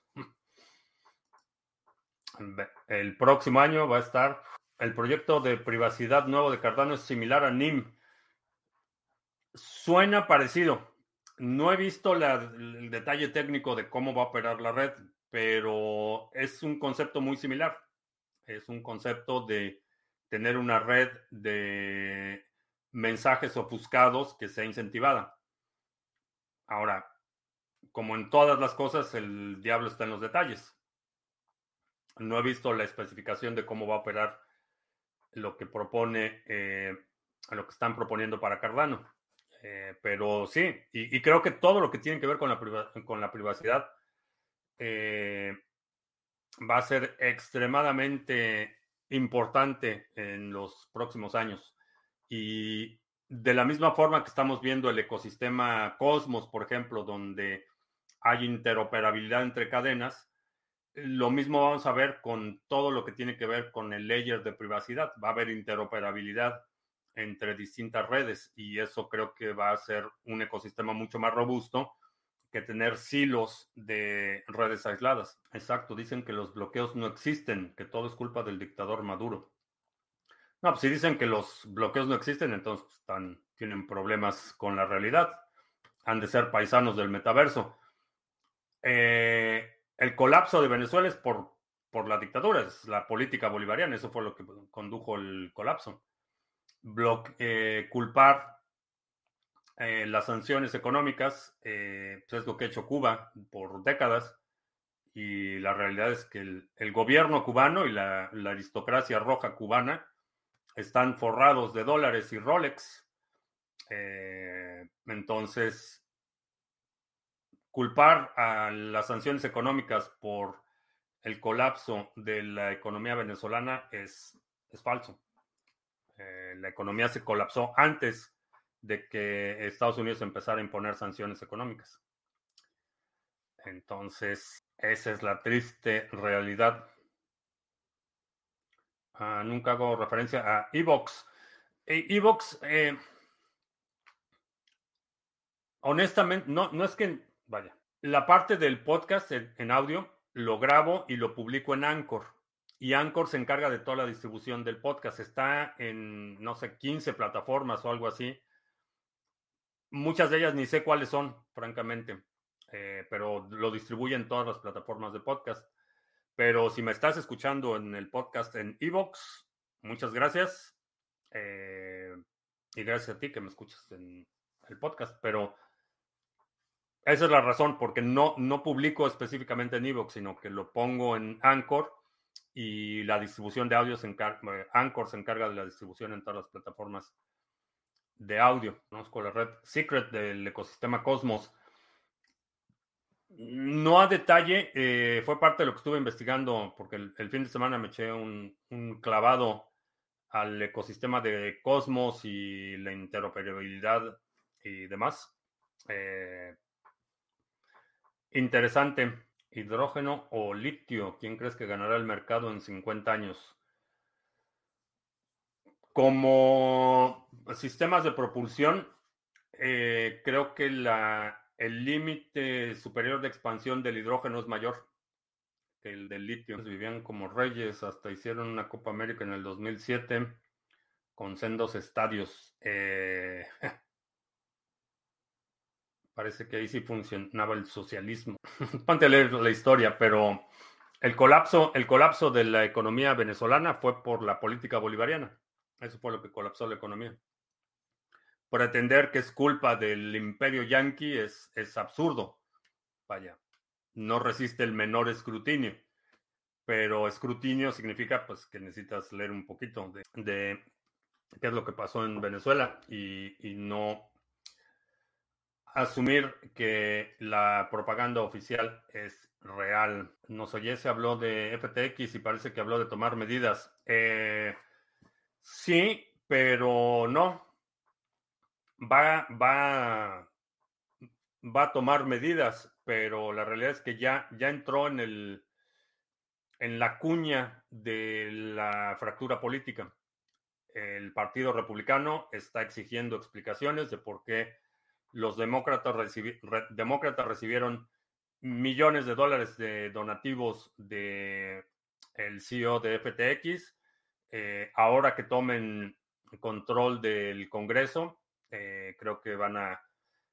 El próximo año va a estar el proyecto de privacidad nuevo de Cardano es similar a NIM. Suena parecido. No he visto el detalle técnico de cómo va a operar la red pero es un concepto muy similar. Es un concepto de tener una red de mensajes ofuscados que sea incentivada. Ahora, como en todas las cosas, el diablo está en los detalles. No he visto la especificación de cómo va a operar lo que propone, eh, lo que están proponiendo para Cardano. Eh, pero sí, y, creo que todo lo que tiene que ver con la, con la privacidad eh, va a ser extremadamente importante en los próximos años. Y de la misma forma que estamos viendo el ecosistema Cosmos, por ejemplo, donde hay interoperabilidad entre cadenas, lo mismo vamos a ver con todo lo que tiene que ver con el layer de privacidad. Va a haber interoperabilidad entre distintas redes y eso creo que va a ser un ecosistema mucho más robusto que tener silos de redes aisladas. Exacto, dicen que los bloqueos no existen, que todo es culpa del dictador Maduro. No, pues si dicen que los bloqueos no existen, entonces pues, tienen problemas con la realidad. Han de ser paisanos del metaverso. Eh, el colapso de Venezuela es por, por la dictadura, es la política bolivariana, eso fue lo que condujo el colapso. Eh, culpar eh, las sanciones económicas pues es lo que ha hecho Cuba por décadas y la realidad es que el, gobierno cubano y la, aristocracia roja cubana están forrados de dólares y Rolex. Eh, entonces, culpar a las sanciones económicas por el colapso de la economía venezolana es, es falso. Eh, la economía se colapsó antes de que Estados Unidos empezara a imponer sanciones económicas. Entonces, esa es la triste realidad. Ah, nunca hago referencia a Evox. E, Evox, eh, honestamente, no, no es que, vaya, la parte del podcast en, audio lo grabo y lo publico en Anchor. Y Anchor se encarga de toda la distribución del podcast. Está en, no sé, 15 plataformas o algo así. Muchas de ellas ni sé cuáles son, francamente, eh, pero lo distribuyen todas las plataformas de podcast. Pero si me estás escuchando en el podcast en Evox, muchas gracias. Eh, y gracias a ti que me escuchas en el podcast. Pero esa es la razón, porque no, no publico específicamente en Evox, sino que lo pongo en Anchor y la distribución de audio se encarga, eh, Anchor se encarga de la distribución en todas las plataformas de audio. Conozco la red Secret del ecosistema Cosmos. No a detalle, eh, fue parte de lo que estuve investigando, porque el, fin de semana me eché un, clavado al ecosistema de Cosmos y la interoperabilidad y demás. Eh, interesante. Hidrógeno o litio, ¿quién crees que ganará el mercado en 50 años? Como sistemas de propulsión, eh, creo que el límite superior de expansión del hidrógeno es mayor que el del litio. Vivían como reyes, hasta hicieron una Copa América en el 2007 con sendos estadios. Eh, parece que ahí sí funcionaba el socialismo. Ponte a leer la historia, pero el colapso, el colapso de la economía venezolana fue por la política bolivariana. Eso fue lo que colapsó la economía pretender que es culpa del imperio yanqui es, es absurdo. Vaya, no resiste el menor escrutinio. Pero escrutinio significa pues que necesitas leer un poquito de, qué es lo que pasó en Venezuela y, no asumir que la propaganda oficial es real. Nos oye, se habló de FTX y parece que habló de tomar medidas. Eh, sí, pero no va, va, va a tomar medidas, pero la realidad es que ya, ya entró en, el, en la cuña de la fractura política. El Partido Republicano está exigiendo explicaciones de por qué los demócratas, demócratas recibieron millones de dólares de donativos de el CEO de FTX. Eh, ahora que tomen control del Congreso, eh, creo que van a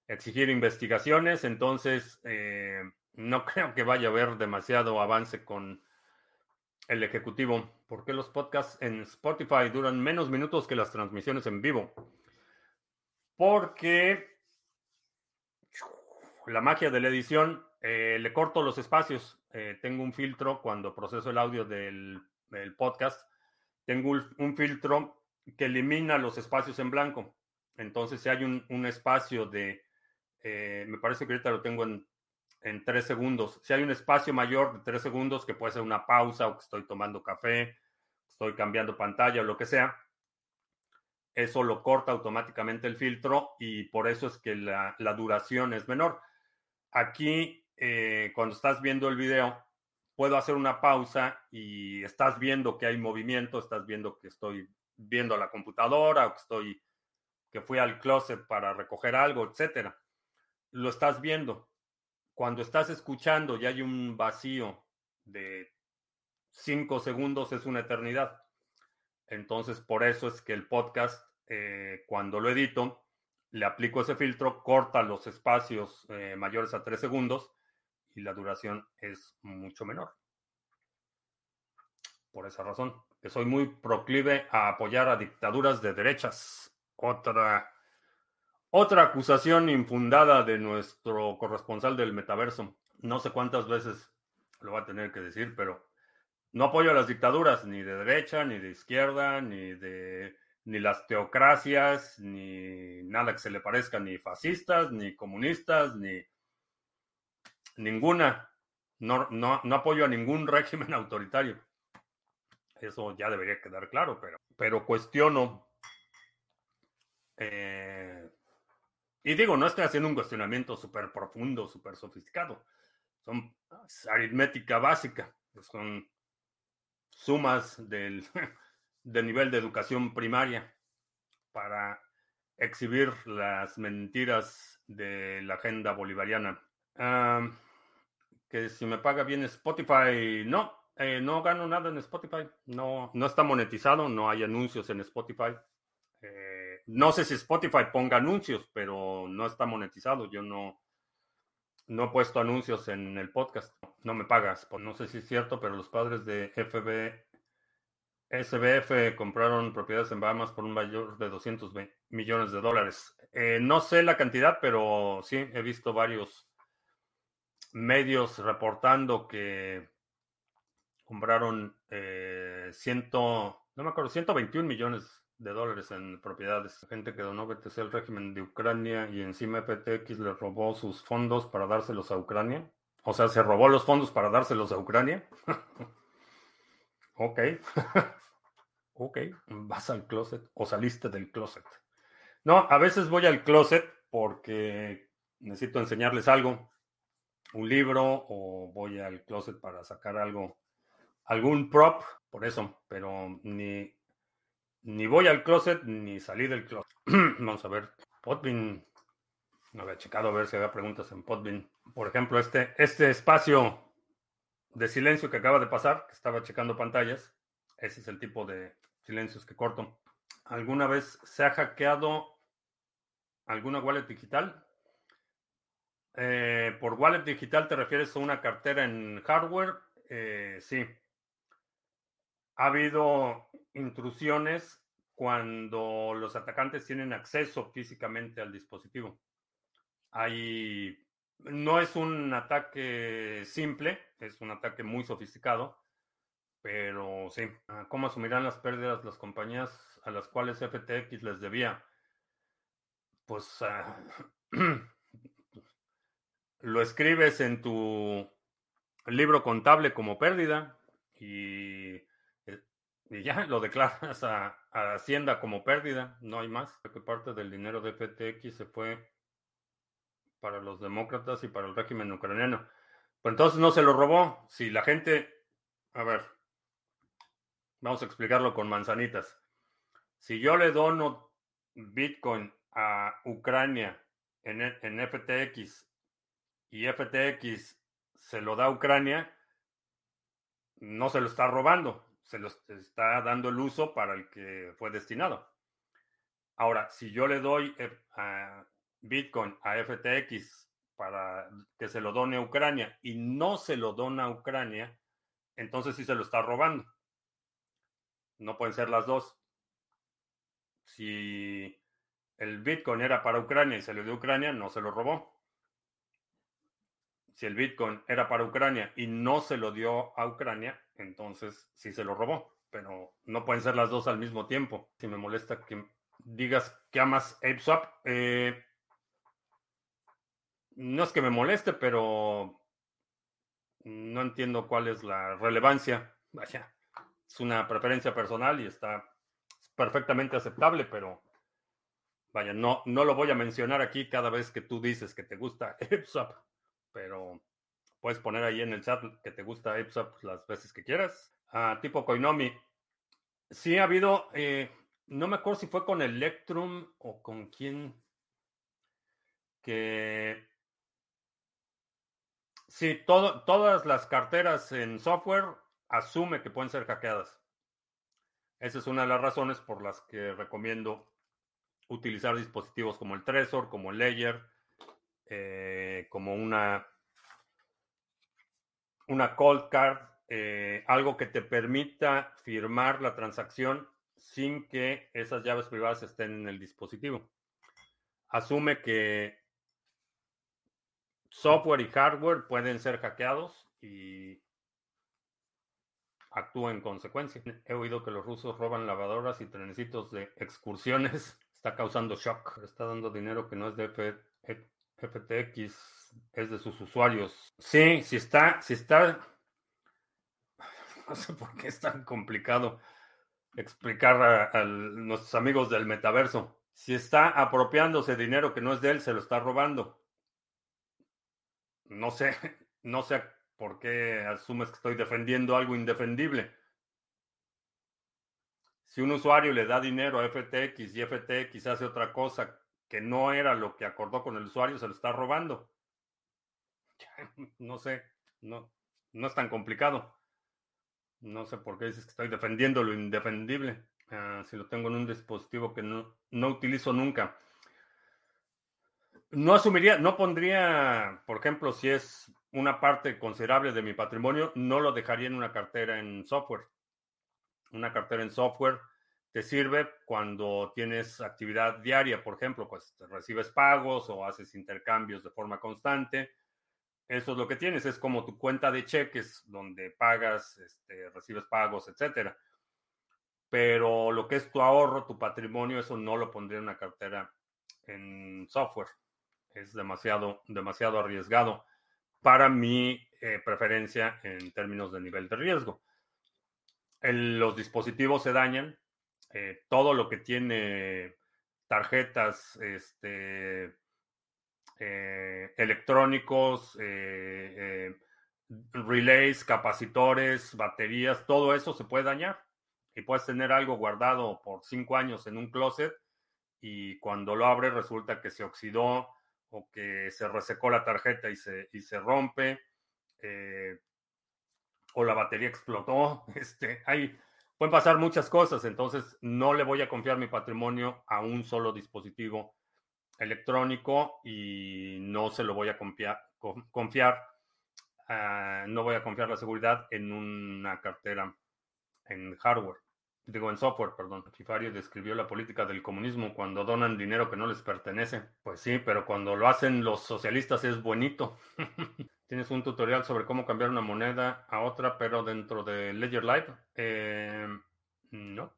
exigir investigaciones, entonces eh, no creo que vaya a haber demasiado avance con el Ejecutivo. ¿Por qué los podcasts en Spotify duran menos minutos que las transmisiones en vivo? Porque la magia de la edición, le corto los espacios. tengo un filtro cuando proceso el audio del, podcast. Tengo un filtro que elimina los espacios en blanco. Entonces, si hay un, espacio de, eh, me parece que ahorita lo tengo en, en tres segundos, si hay un espacio mayor de tres segundos, que puede ser una pausa o que estoy tomando café, estoy cambiando pantalla o lo que sea, eso lo corta automáticamente el filtro y por eso es que la, duración es menor. Aquí, eh, cuando estás viendo el video, puedo hacer una pausa y estás viendo que hay movimiento, estás viendo que estoy viendo la computadora o que estoy que fui al closet para recoger algo, etcétera. Lo estás viendo. cuando estás escuchando y hay un vacío de cinco segundos, es una eternidad. Entonces, por eso es que el podcast, eh, cuando lo edito, le aplico ese filtro, corta los espacios eh, mayores a tres segundos y la duración es mucho menor. Por esa razón, que soy muy proclive a apoyar a dictaduras de derechas. Otra otra acusación infundada de nuestro corresponsal del metaverso. No sé cuántas veces lo va a tener que decir, pero no apoyo a las dictaduras, ni de derecha, ni de izquierda, ni de ni las teocracias, ni nada que se le parezca, ni fascistas, ni comunistas, ni ninguna. No, no, no apoyo a ningún régimen autoritario. Eso ya debería quedar claro, pero, pero cuestiono eh, y digo, no estoy haciendo un cuestionamiento súper profundo, súper sofisticado. Son aritmética básica, son sumas del, nivel de educación primaria para exhibir las mentiras de la agenda bolivariana. Que si me paga bien Spotify, no, eh, no gano nada en Spotify, no, no está monetizado, no hay anuncios en Spotify. Eh, no sé si Spotify ponga anuncios, pero no está monetizado. Yo no, no he puesto anuncios en el podcast. No me pagas. No sé si es cierto, pero los padres de FB, SBF compraron propiedades en Bahamas por un mayor de 200 millones de dólares. Eh, no sé la cantidad, pero sí he visto varios medios reportando que compraron eh, ciento, no me acuerdo, 121 millones de dólares en propiedades. Gente que donó BTC al régimen de Ucrania y encima FTX le robó sus fondos para dárselos a Ucrania. O sea, se robó los fondos para dárselos a Ucrania. ok. ok. Vas al closet o saliste del closet. No, a veces voy al closet porque necesito enseñarles algo. Un libro o voy al closet para sacar algo. Algún prop. Por eso. Pero ni ni voy al closet ni salí del closet. Vamos a ver. Podbean. No había checado a ver si había preguntas en Podbean. Por ejemplo, este, este espacio de silencio que acaba de pasar, que estaba checando pantallas. Ese es el tipo de silencios que corto. ¿Alguna vez se ha hackeado alguna wallet digital? Eh, por wallet digital te refieres a una cartera en hardware. Eh, sí. Ha habido intrusiones cuando los atacantes tienen acceso físicamente al dispositivo. Hay, no es un ataque simple, es un ataque muy sofisticado, pero sí. Ah, ¿Cómo asumirán las pérdidas las compañías a las cuales FTX les debía? Pues ah, lo escribes en tu libro contable como pérdida y y ya lo declaras a, Hacienda como pérdida, no hay más. Que parte del dinero de FTX se fue para los demócratas y para el régimen ucraniano. Pues entonces no se lo robó. Si la gente, a ver, vamos a explicarlo con manzanitas. Si yo le dono Bitcoin a Ucrania en, en FTX y FTX se lo da a Ucrania, no se lo está robando se los está dando el uso para el que fue destinado. Ahora, si yo le doy Bitcoin a FTX para que se lo done a Ucrania y no se lo dona a Ucrania, entonces sí se lo está robando. No pueden ser las dos. Si el Bitcoin era para Ucrania y se lo dio a Ucrania, no se lo robó. Si el Bitcoin era para Ucrania y no se lo dio a Ucrania, entonces sí se lo robó, pero no pueden ser las dos al mismo tiempo. Si me molesta que digas que amas ApeSwap, eh, no es que me moleste, pero no entiendo cuál es la relevancia. Vaya, es una preferencia personal y está perfectamente aceptable, pero vaya, no, no lo voy a mencionar aquí cada vez que tú dices que te gusta ApeSwap, pero Puedes poner ahí en el chat que te gusta ApeSwap las veces que quieras. Ah, tipo Koinomi. Sí ha habido, eh, no me acuerdo si fue con Electrum o con quién, que Sí, todas las carteras en software asume que pueden ser hackeadas. Esa es una de las razones por las que recomiendo utilizar dispositivos como el Trezor, como el Ledger, eh, como una, una cold card, eh, algo que te permita firmar la transacción sin que esas llaves privadas estén en el dispositivo. Asume que software y hardware pueden ser hackeados y actúa en consecuencia. He oído que los rusos roban lavadoras y trenecitos de excursiones. Está causando shock. Está dando dinero que no es de FTX, es de sus usuarios. Sí, si está, si está. No sé por qué es tan complicado explicar a, a nuestros amigos del metaverso. Si está apropiándose dinero que no es de él, se lo está robando. No sé, no sé ¿Por qué asumes que estoy defendiendo algo indefendible? Si un usuario le da dinero a FTX y FTX hace otra cosa que no era lo que acordó con el usuario, se lo está robando. No sé, no, no es tan complicado. No sé por qué dices que estoy defendiendo lo indefendible. Ah, si lo tengo en un dispositivo que no, no utilizo nunca. No asumiría, no pondría, por ejemplo, si es una parte considerable de mi patrimonio, no lo dejaría en una cartera en software. Una cartera en software te sirve cuando tienes actividad diaria, por ejemplo, pues recibes pagos o haces intercambios de forma constante. Eso es lo que tienes, es como tu cuenta de cheques donde pagas, este, recibes pagos, etcétera. Pero lo que es tu ahorro, tu patrimonio, eso no lo pondría en una cartera en software. Es demasiado, demasiado arriesgado para mi eh, preferencia en términos de nivel de riesgo. los dispositivos se dañan, eh, todo lo que tiene tarjetas este, eh, electrónicos, relays, capacitores, baterías, todo eso se puede dañar. Y puedes tener algo guardado por cinco años en un closet y cuando lo abres resulta que se oxidó, o que se resecó la tarjeta y se, y se rompe, eh, o la batería explotó. Este, hay, pueden pasar muchas cosas, entonces no le voy a confiar mi patrimonio a un solo dispositivo electrónico y no se lo voy a confiar, confiar ah, no voy a confiar la seguridad en una cartera en hardware digo, en software, perdón. Chifario describió la política del comunismo cuando donan dinero que no les pertenece. Pues sí, pero cuando lo hacen los socialistas es bonito. ¿Tienes un tutorial sobre cómo cambiar una moneda a otra, pero dentro de Ledger Live? Eh, no.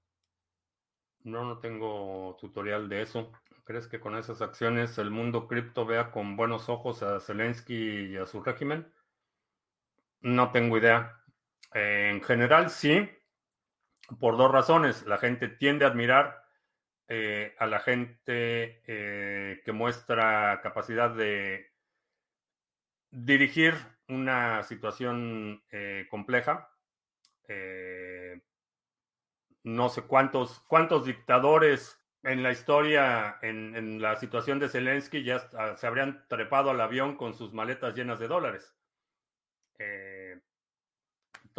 No, no tengo tutorial de eso. ¿Crees que con esas acciones el mundo cripto vea con buenos ojos a Zelensky y a su régimen? No tengo idea. en general, sí, por dos razones. La gente tiende a admirar eh, a la gente eh, que muestra capacidad de dirigir una situación eh, compleja. no sé cuántos, cuántos dictadores en la historia, en, en, la situación de Zelensky, ya se habrían trepado al avión con sus maletas llenas de dólares.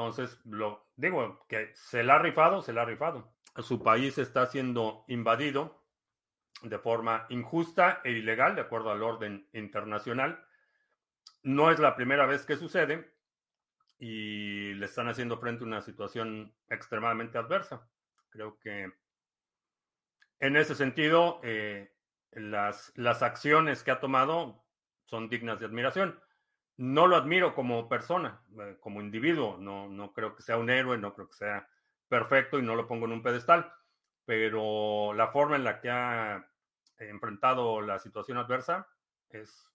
Entonces, lo digo que se la ha rifado, se la ha rifado. Su país está siendo invadido de forma injusta e ilegal, de acuerdo al orden internacional. No es la primera vez que sucede y le están haciendo frente a una situación extremadamente adversa. Creo que en ese sentido, eh, las, las acciones que ha tomado son dignas de admiración no lo admiro como persona, eh, como individuo, no, no creo que sea un héroe, no creo que sea perfecto y no lo pongo en un pedestal, pero la forma en la que ha enfrentado la situación adversa es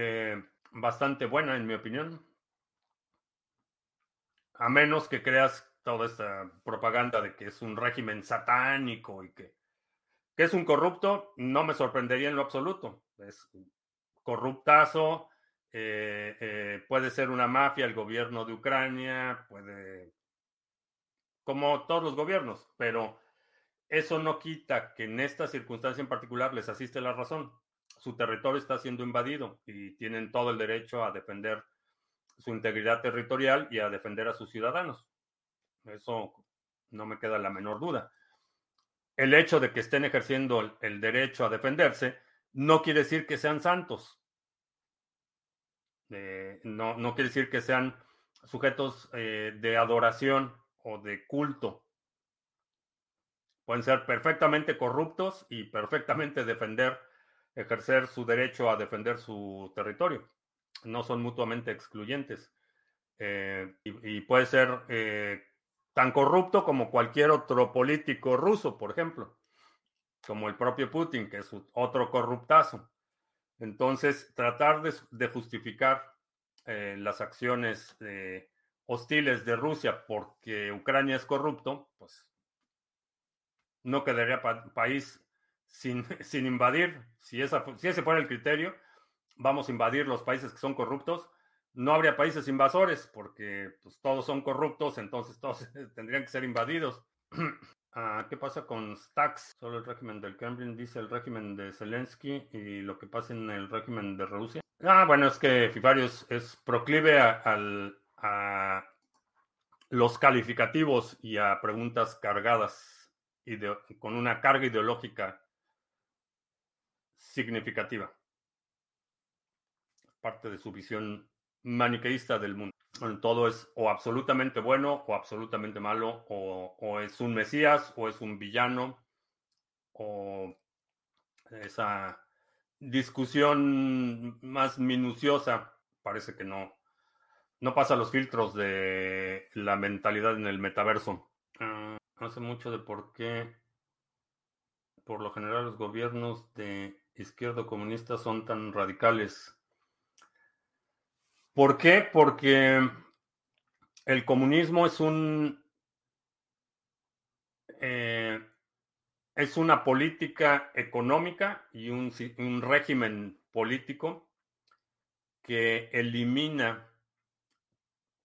eh, bastante buena, en mi opinión. A menos que creas toda esta propaganda de que es un régimen satánico y que, que es un corrupto, no me sorprendería en lo absoluto. Es corruptazo, eh, eh, puede ser una mafia, el gobierno de Ucrania, puede, como todos los gobiernos, pero eso no quita que en esta circunstancia en particular les asiste la razón. Su territorio está siendo invadido y tienen todo el derecho a defender su integridad territorial y a defender a sus ciudadanos. Eso no me queda la menor duda. El hecho de que estén ejerciendo el derecho a defenderse no quiere decir que sean santos. Eh, no, no, quiere decir que sean sujetos eh, de adoración o de culto. Pueden ser perfectamente corruptos y perfectamente defender, ejercer su derecho a defender su territorio. No son mutuamente excluyentes. Eh, y, puede ser tan corrupto como cualquier otro político ruso, por ejemplo, como el propio Putin, que es otro corruptazo. Entonces, tratar de, justificar eh, las acciones eh, hostiles de Rusia porque Ucrania es corrupto, pues no quedaría país sin, sin invadir. Si, esa, si ese fuera el criterio, vamos a invadir los países que son corruptos no habría países invasores porque pues, todos son corruptos, entonces todos tendrían que ser invadidos. Ah, ¿Qué pasa con Stacks? Solo el régimen del Kremlin dice el régimen de Zelensky y lo que pasa en el régimen de Rusia. Ah, bueno, es que Fifarius es proclive a, a los calificativos y a preguntas cargadas y con una carga ideológica significativa. Parte de su visión maniqueísta del mundo. Todo es o absolutamente bueno o absolutamente malo, o, es un mesías o es un villano, o esa discusión más minuciosa parece que no, no pasa los filtros de la mentalidad en el metaverso. Ah, hace mucho de por qué, por lo general, los gobiernos de izquierda comunista son tan radicales. ¿Por qué? Porque el comunismo es un eh, es una política económica y un, un, régimen político que elimina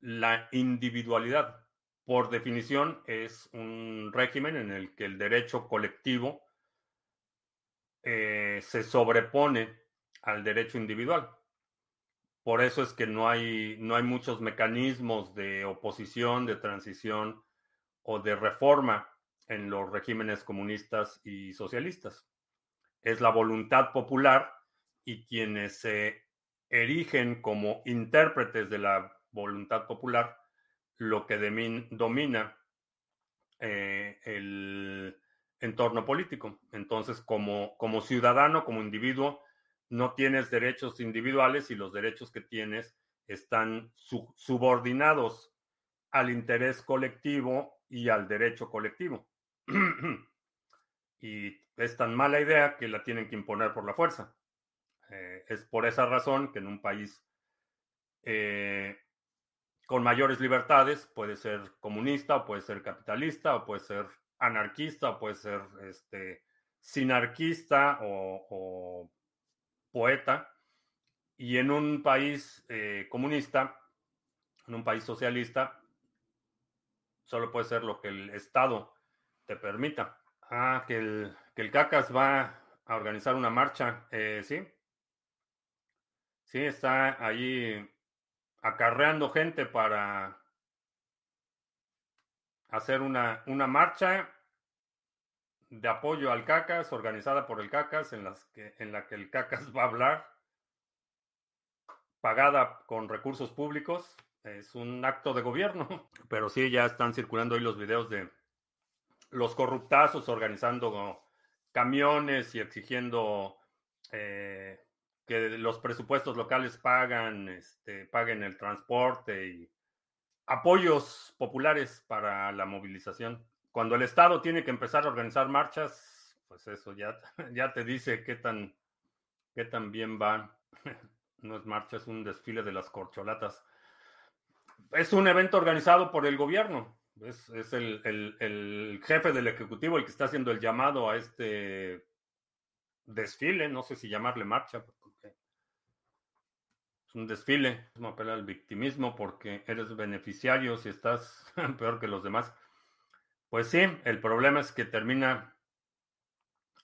la individualidad. Por definición, es un régimen en el que el derecho colectivo eh, se sobrepone al derecho individual. Por eso es que no hay, no hay muchos mecanismos de oposición, de transición o de reforma en los regímenes comunistas y socialistas. Es la voluntad popular y quienes se erigen como intérpretes de la voluntad popular lo que domina eh, el entorno político. Entonces, como, como ciudadano, como individuo, no tienes derechos individuales y los derechos que tienes están subordinados al interés colectivo y al derecho colectivo. y es tan mala idea que la tienen que imponer por la fuerza. Eh, es por esa razón que en un país eh, con mayores libertades puede ser comunista o puede ser capitalista o puede ser anarquista puede ser este, sinarquista o poeta, y en un país eh, comunista, en un país socialista, solo puede ser lo que el Estado te permita. Ah, que el, que el CACAS va a organizar una marcha, eh, sí. Sí, está allí acarreando gente para hacer una, una marcha de apoyo al CACAS, organizada por el CACAS, en, las que, en la que el CACAS va a hablar, pagada con recursos públicos. Es un acto de gobierno, pero sí, ya están circulando hoy los videos de los corruptazos organizando camiones y exigiendo eh, que los presupuestos locales pagan, este, paguen el transporte y apoyos populares para la movilización cuando el Estado tiene que empezar a organizar marchas, pues eso ya, ya te dice qué tan, qué tan bien va. No es marcha, es un desfile de las corcholatas. Es un evento organizado por el gobierno. Es, el, jefe del Ejecutivo el que está haciendo el llamado a este desfile. No sé si llamarle marcha. es un desfile. Es apela al victimismo porque eres beneficiario si estás peor que los demás. Pues sí, el problema es que termina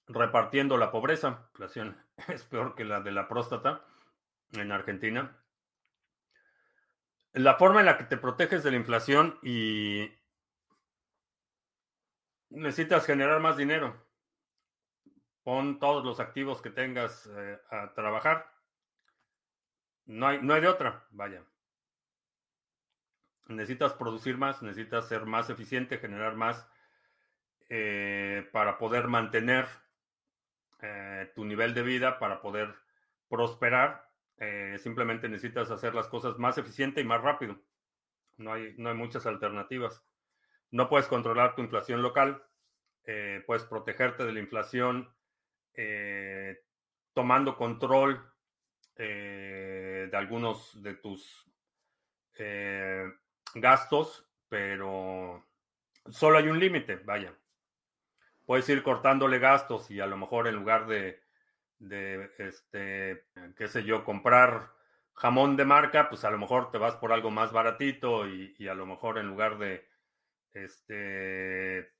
repartiendo la pobreza, inflación es peor que la de la próstata en Argentina. La forma en la que te proteges de la inflación y necesitas generar más dinero. Pon todos los activos que tengas eh, a trabajar. No hay, no hay de otra, vaya. Necesitas producir más, necesitas ser más eficiente, generar más eh, para poder mantener eh, tu nivel de vida, para poder prosperar. simplemente necesitas hacer las cosas más eficiente y más rápido. No hay, no hay muchas alternativas. No puedes controlar tu inflación local, eh, puedes protegerte de la inflación eh, tomando control eh, de algunos de tus gastos, pero solo hay un límite, vaya. Puedes ir cortándole gastos y a lo mejor en lugar de, de este, qué sé yo, comprar jamón de marca, pues a lo mejor te vas por algo más baratito y, y a lo mejor en lugar de este,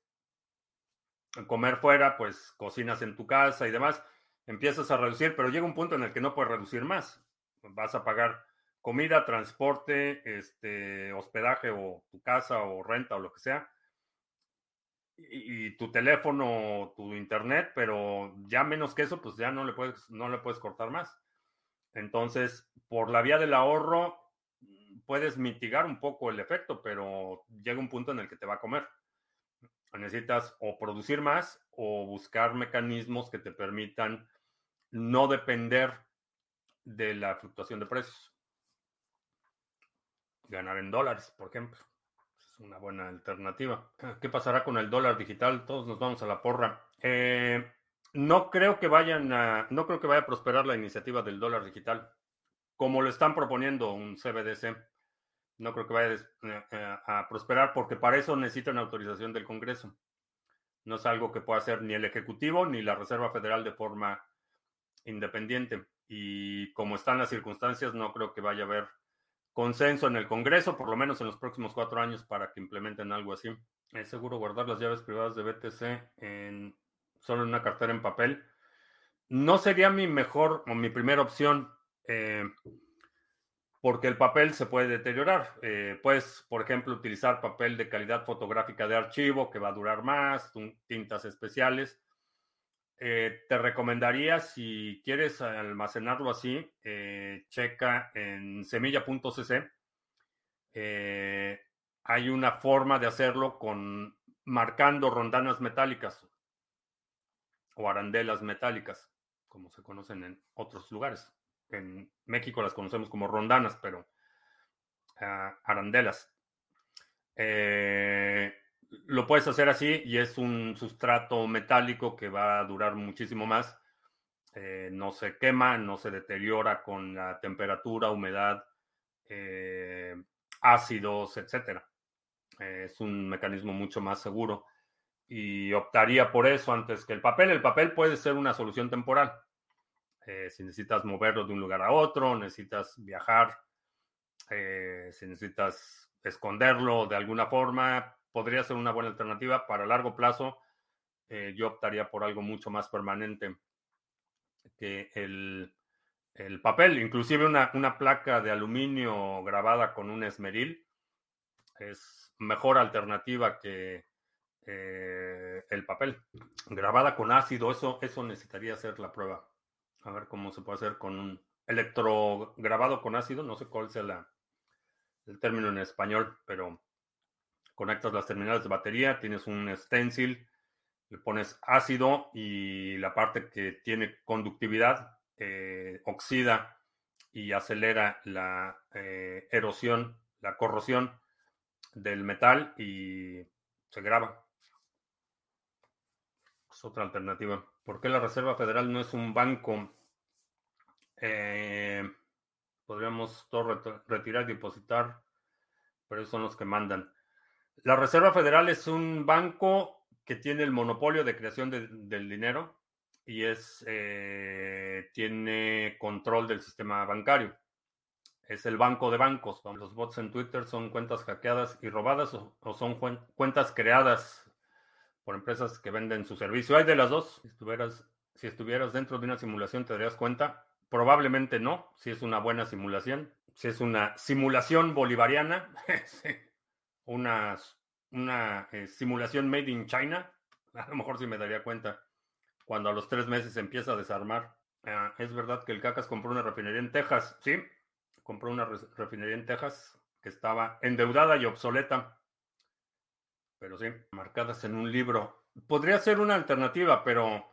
comer fuera, pues cocinas en tu casa y demás, empiezas a reducir, pero llega un punto en el que no puedes reducir más. Vas a pagar comida, transporte, este, hospedaje o tu casa o renta o lo que sea. Y, tu teléfono, tu internet, pero ya menos que eso, pues ya no le puedes, no le puedes cortar más. Entonces, por la vía del ahorro, puedes mitigar un poco el efecto, pero llega un punto en el que te va a comer necesitas o producir más o buscar mecanismos que te permitan no depender de la fluctuación de precios. Ganar en dólares, por ejemplo. Es una buena alternativa. ¿Qué pasará con el dólar digital? Todos nos vamos a la porra. Eh, no creo que vayan a, no creo que vaya a prosperar la iniciativa del dólar digital, como lo están proponiendo un CBDC no creo que vaya eh, eh, a prosperar porque para eso necesita una autorización del Congreso. No es algo que pueda hacer ni el Ejecutivo ni la Reserva Federal de forma independiente. Y como están las circunstancias, no creo que vaya a haber consenso en el Congreso, por lo menos en los próximos cuatro años, para que implementen algo así. Es seguro guardar las llaves privadas de BTC en, solo en una cartera en papel. No sería mi mejor o mi primera opción. Eh, porque el papel se puede deteriorar. Eh, puedes, por ejemplo, utilizar papel de calidad fotográfica de archivo que va a durar más, tintas especiales. Eh, te recomendaría, si quieres almacenarlo así, eh, checa en semilla.cc. hay una forma de hacerlo con marcando rondanas metálicas o arandelas metálicas, como se conocen en otros lugares en México las conocemos como rondanas, pero ah, arandelas. Eh, lo puedes hacer así y es un sustrato metálico que va a durar muchísimo más. Eh, no se quema, no se deteriora con la temperatura, humedad, eh, ácidos, etc. es un mecanismo mucho más seguro y optaría por eso antes que el papel. El papel puede ser una solución temporal. Eh, si necesitas moverlo de un lugar a otro, necesitas viajar, eh, si necesitas esconderlo de alguna forma, podría ser una buena alternativa. Para largo plazo, eh, yo optaría por algo mucho más permanente que el, papel. Inclusive una, una, placa de aluminio grabada con un esmeril es mejor alternativa que el papel. Grabada con ácido, eso, eso necesitaría ser la prueba. A ver cómo se puede hacer con un electrograbado con ácido. No sé cuál sea el término en español, pero conectas las terminales de batería, tienes un stencil, le pones ácido y la parte que tiene conductividad eh, oxida y acelera la eh, erosión, la corrosión del metal y se graba. Es otra alternativa. ¿Por qué la Reserva Federal no es un banco? Eh, podríamos todo retirar, depositar, pero esos son los que mandan. La Reserva Federal es un banco que tiene el monopolio de creación del dinero y es eh, tiene control del sistema bancario. Es el banco de bancos. Los bots en Twitter son cuentas hackeadas y robadas o, son cuentas creadas por empresas que venden su servicio. Hay de las dos. Si estuvieras Si estuvieras dentro de una simulación, ¿te darías cuenta? Probablemente no, si es una buena simulación. Si es una simulación bolivariana, una, una eh, simulación made in China, a lo mejor sí me daría cuenta cuando a los tres meses empieza a desarmar. Ah, es verdad que el Cacas compró una refinería en Texas, sí, compró una refinería en Texas que estaba endeudada y obsoleta. Pero sí, marcadas en un libro. Podría ser una alternativa, pero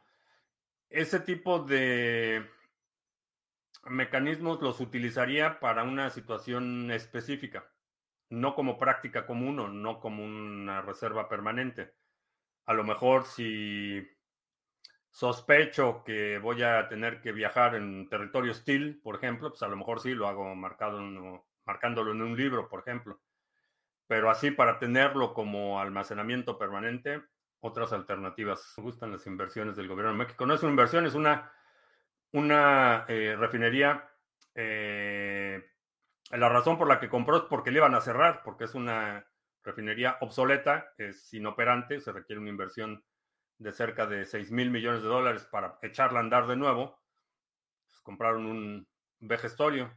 ese tipo de mecanismos los utilizaría para una situación específica, no como práctica común o no como una reserva permanente. A lo mejor si sospecho que voy a tener que viajar en territorio hostil, por ejemplo, pues a lo mejor sí lo hago marcado marcándolo en un libro, por ejemplo. Pero así para tenerlo como almacenamiento permanente, otras alternativas. Me gustan las inversiones del gobierno de México. No es una inversión, es una, una eh, refinería. Eh, la razón por la que compró es porque le iban a cerrar, porque es una refinería obsoleta, es inoperante, se requiere una inversión de cerca de 6 mil millones de dólares para echarla a andar de nuevo. Pues, compraron un vejestorio.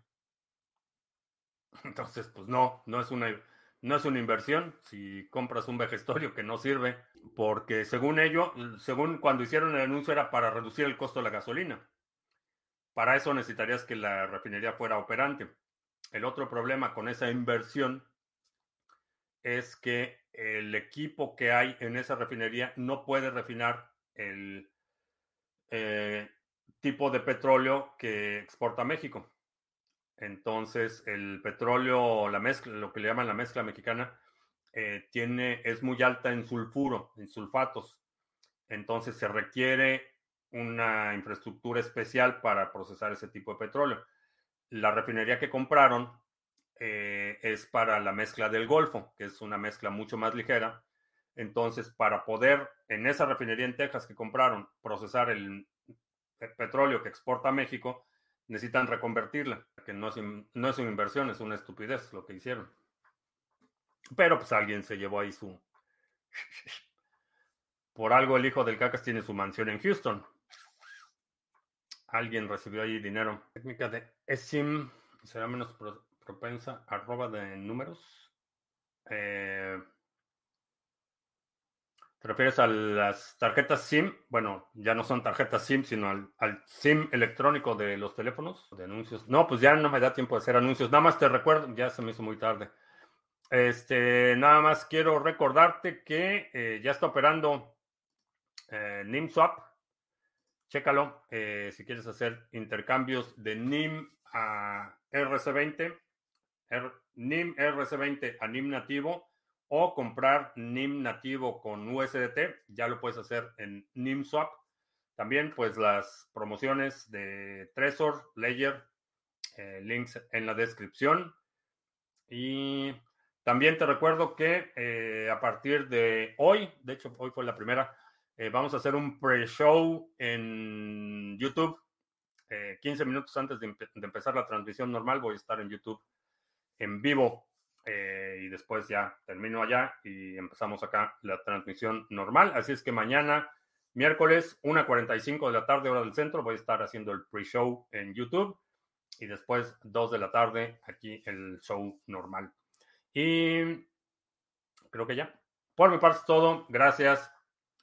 Entonces, pues no, no es una no es una inversión si compras un vejestorio que no sirve, porque según ello, según cuando hicieron el anuncio era para reducir el costo de la gasolina. Para eso necesitarías que la refinería fuera operante. El otro problema con esa inversión es que el equipo que hay en esa refinería no puede refinar el eh, tipo de petróleo que exporta México. Entonces, el petróleo, la mezcla, lo que le llaman la mezcla mexicana, eh, tiene, es muy alta en sulfuro, en sulfatos. Entonces, se requiere una infraestructura especial para procesar ese tipo de petróleo. La refinería que compraron eh, es para la mezcla del Golfo, que es una mezcla mucho más ligera. Entonces, para poder en esa refinería en Texas que compraron procesar el petróleo que exporta a México, necesitan reconvertirla, que no es, no es una inversión, es una estupidez lo que hicieron. Pero pues alguien se llevó ahí su... Por algo el hijo del Cacas tiene su mansión en Houston. Alguien recibió ahí dinero. Técnica de eSIM será menos propensa a roba de números. Eh, ¿Te refieres a las tarjetas SIM? Bueno, ya no son tarjetas SIM, sino al, SIM electrónico de los teléfonos, de anuncios. No, pues ya no me da tiempo de hacer anuncios. Nada más te recuerdo, ya se me hizo muy tarde. Este, nada más quiero recordarte que eh, ya está operando eh, NIMSwap. Chécalo eh, si quieres hacer intercambios de NIM a RC20 NIM RC20 a NIM nativo o comprar NIM nativo con USDT, ya lo puedes hacer en NIMSwap. También pues las promociones de Trezor, Ledger, eh, links en la descripción. Y también te recuerdo que eh, a partir de hoy, de hecho hoy fue la primera, eh, vamos a hacer un pre-show en YouTube. 15 minutos antes de empezar la transmisión normal voy a estar en YouTube en vivo eh, y después ya termino allá y empezamos acá la transmisión normal. Así es que mañana, miércoles, 1.45 de la tarde, hora del centro, voy a estar haciendo el pre-show en YouTube y después 2 de la tarde aquí el show normal. Y creo que ya. Por mi parte es todo. Gracias.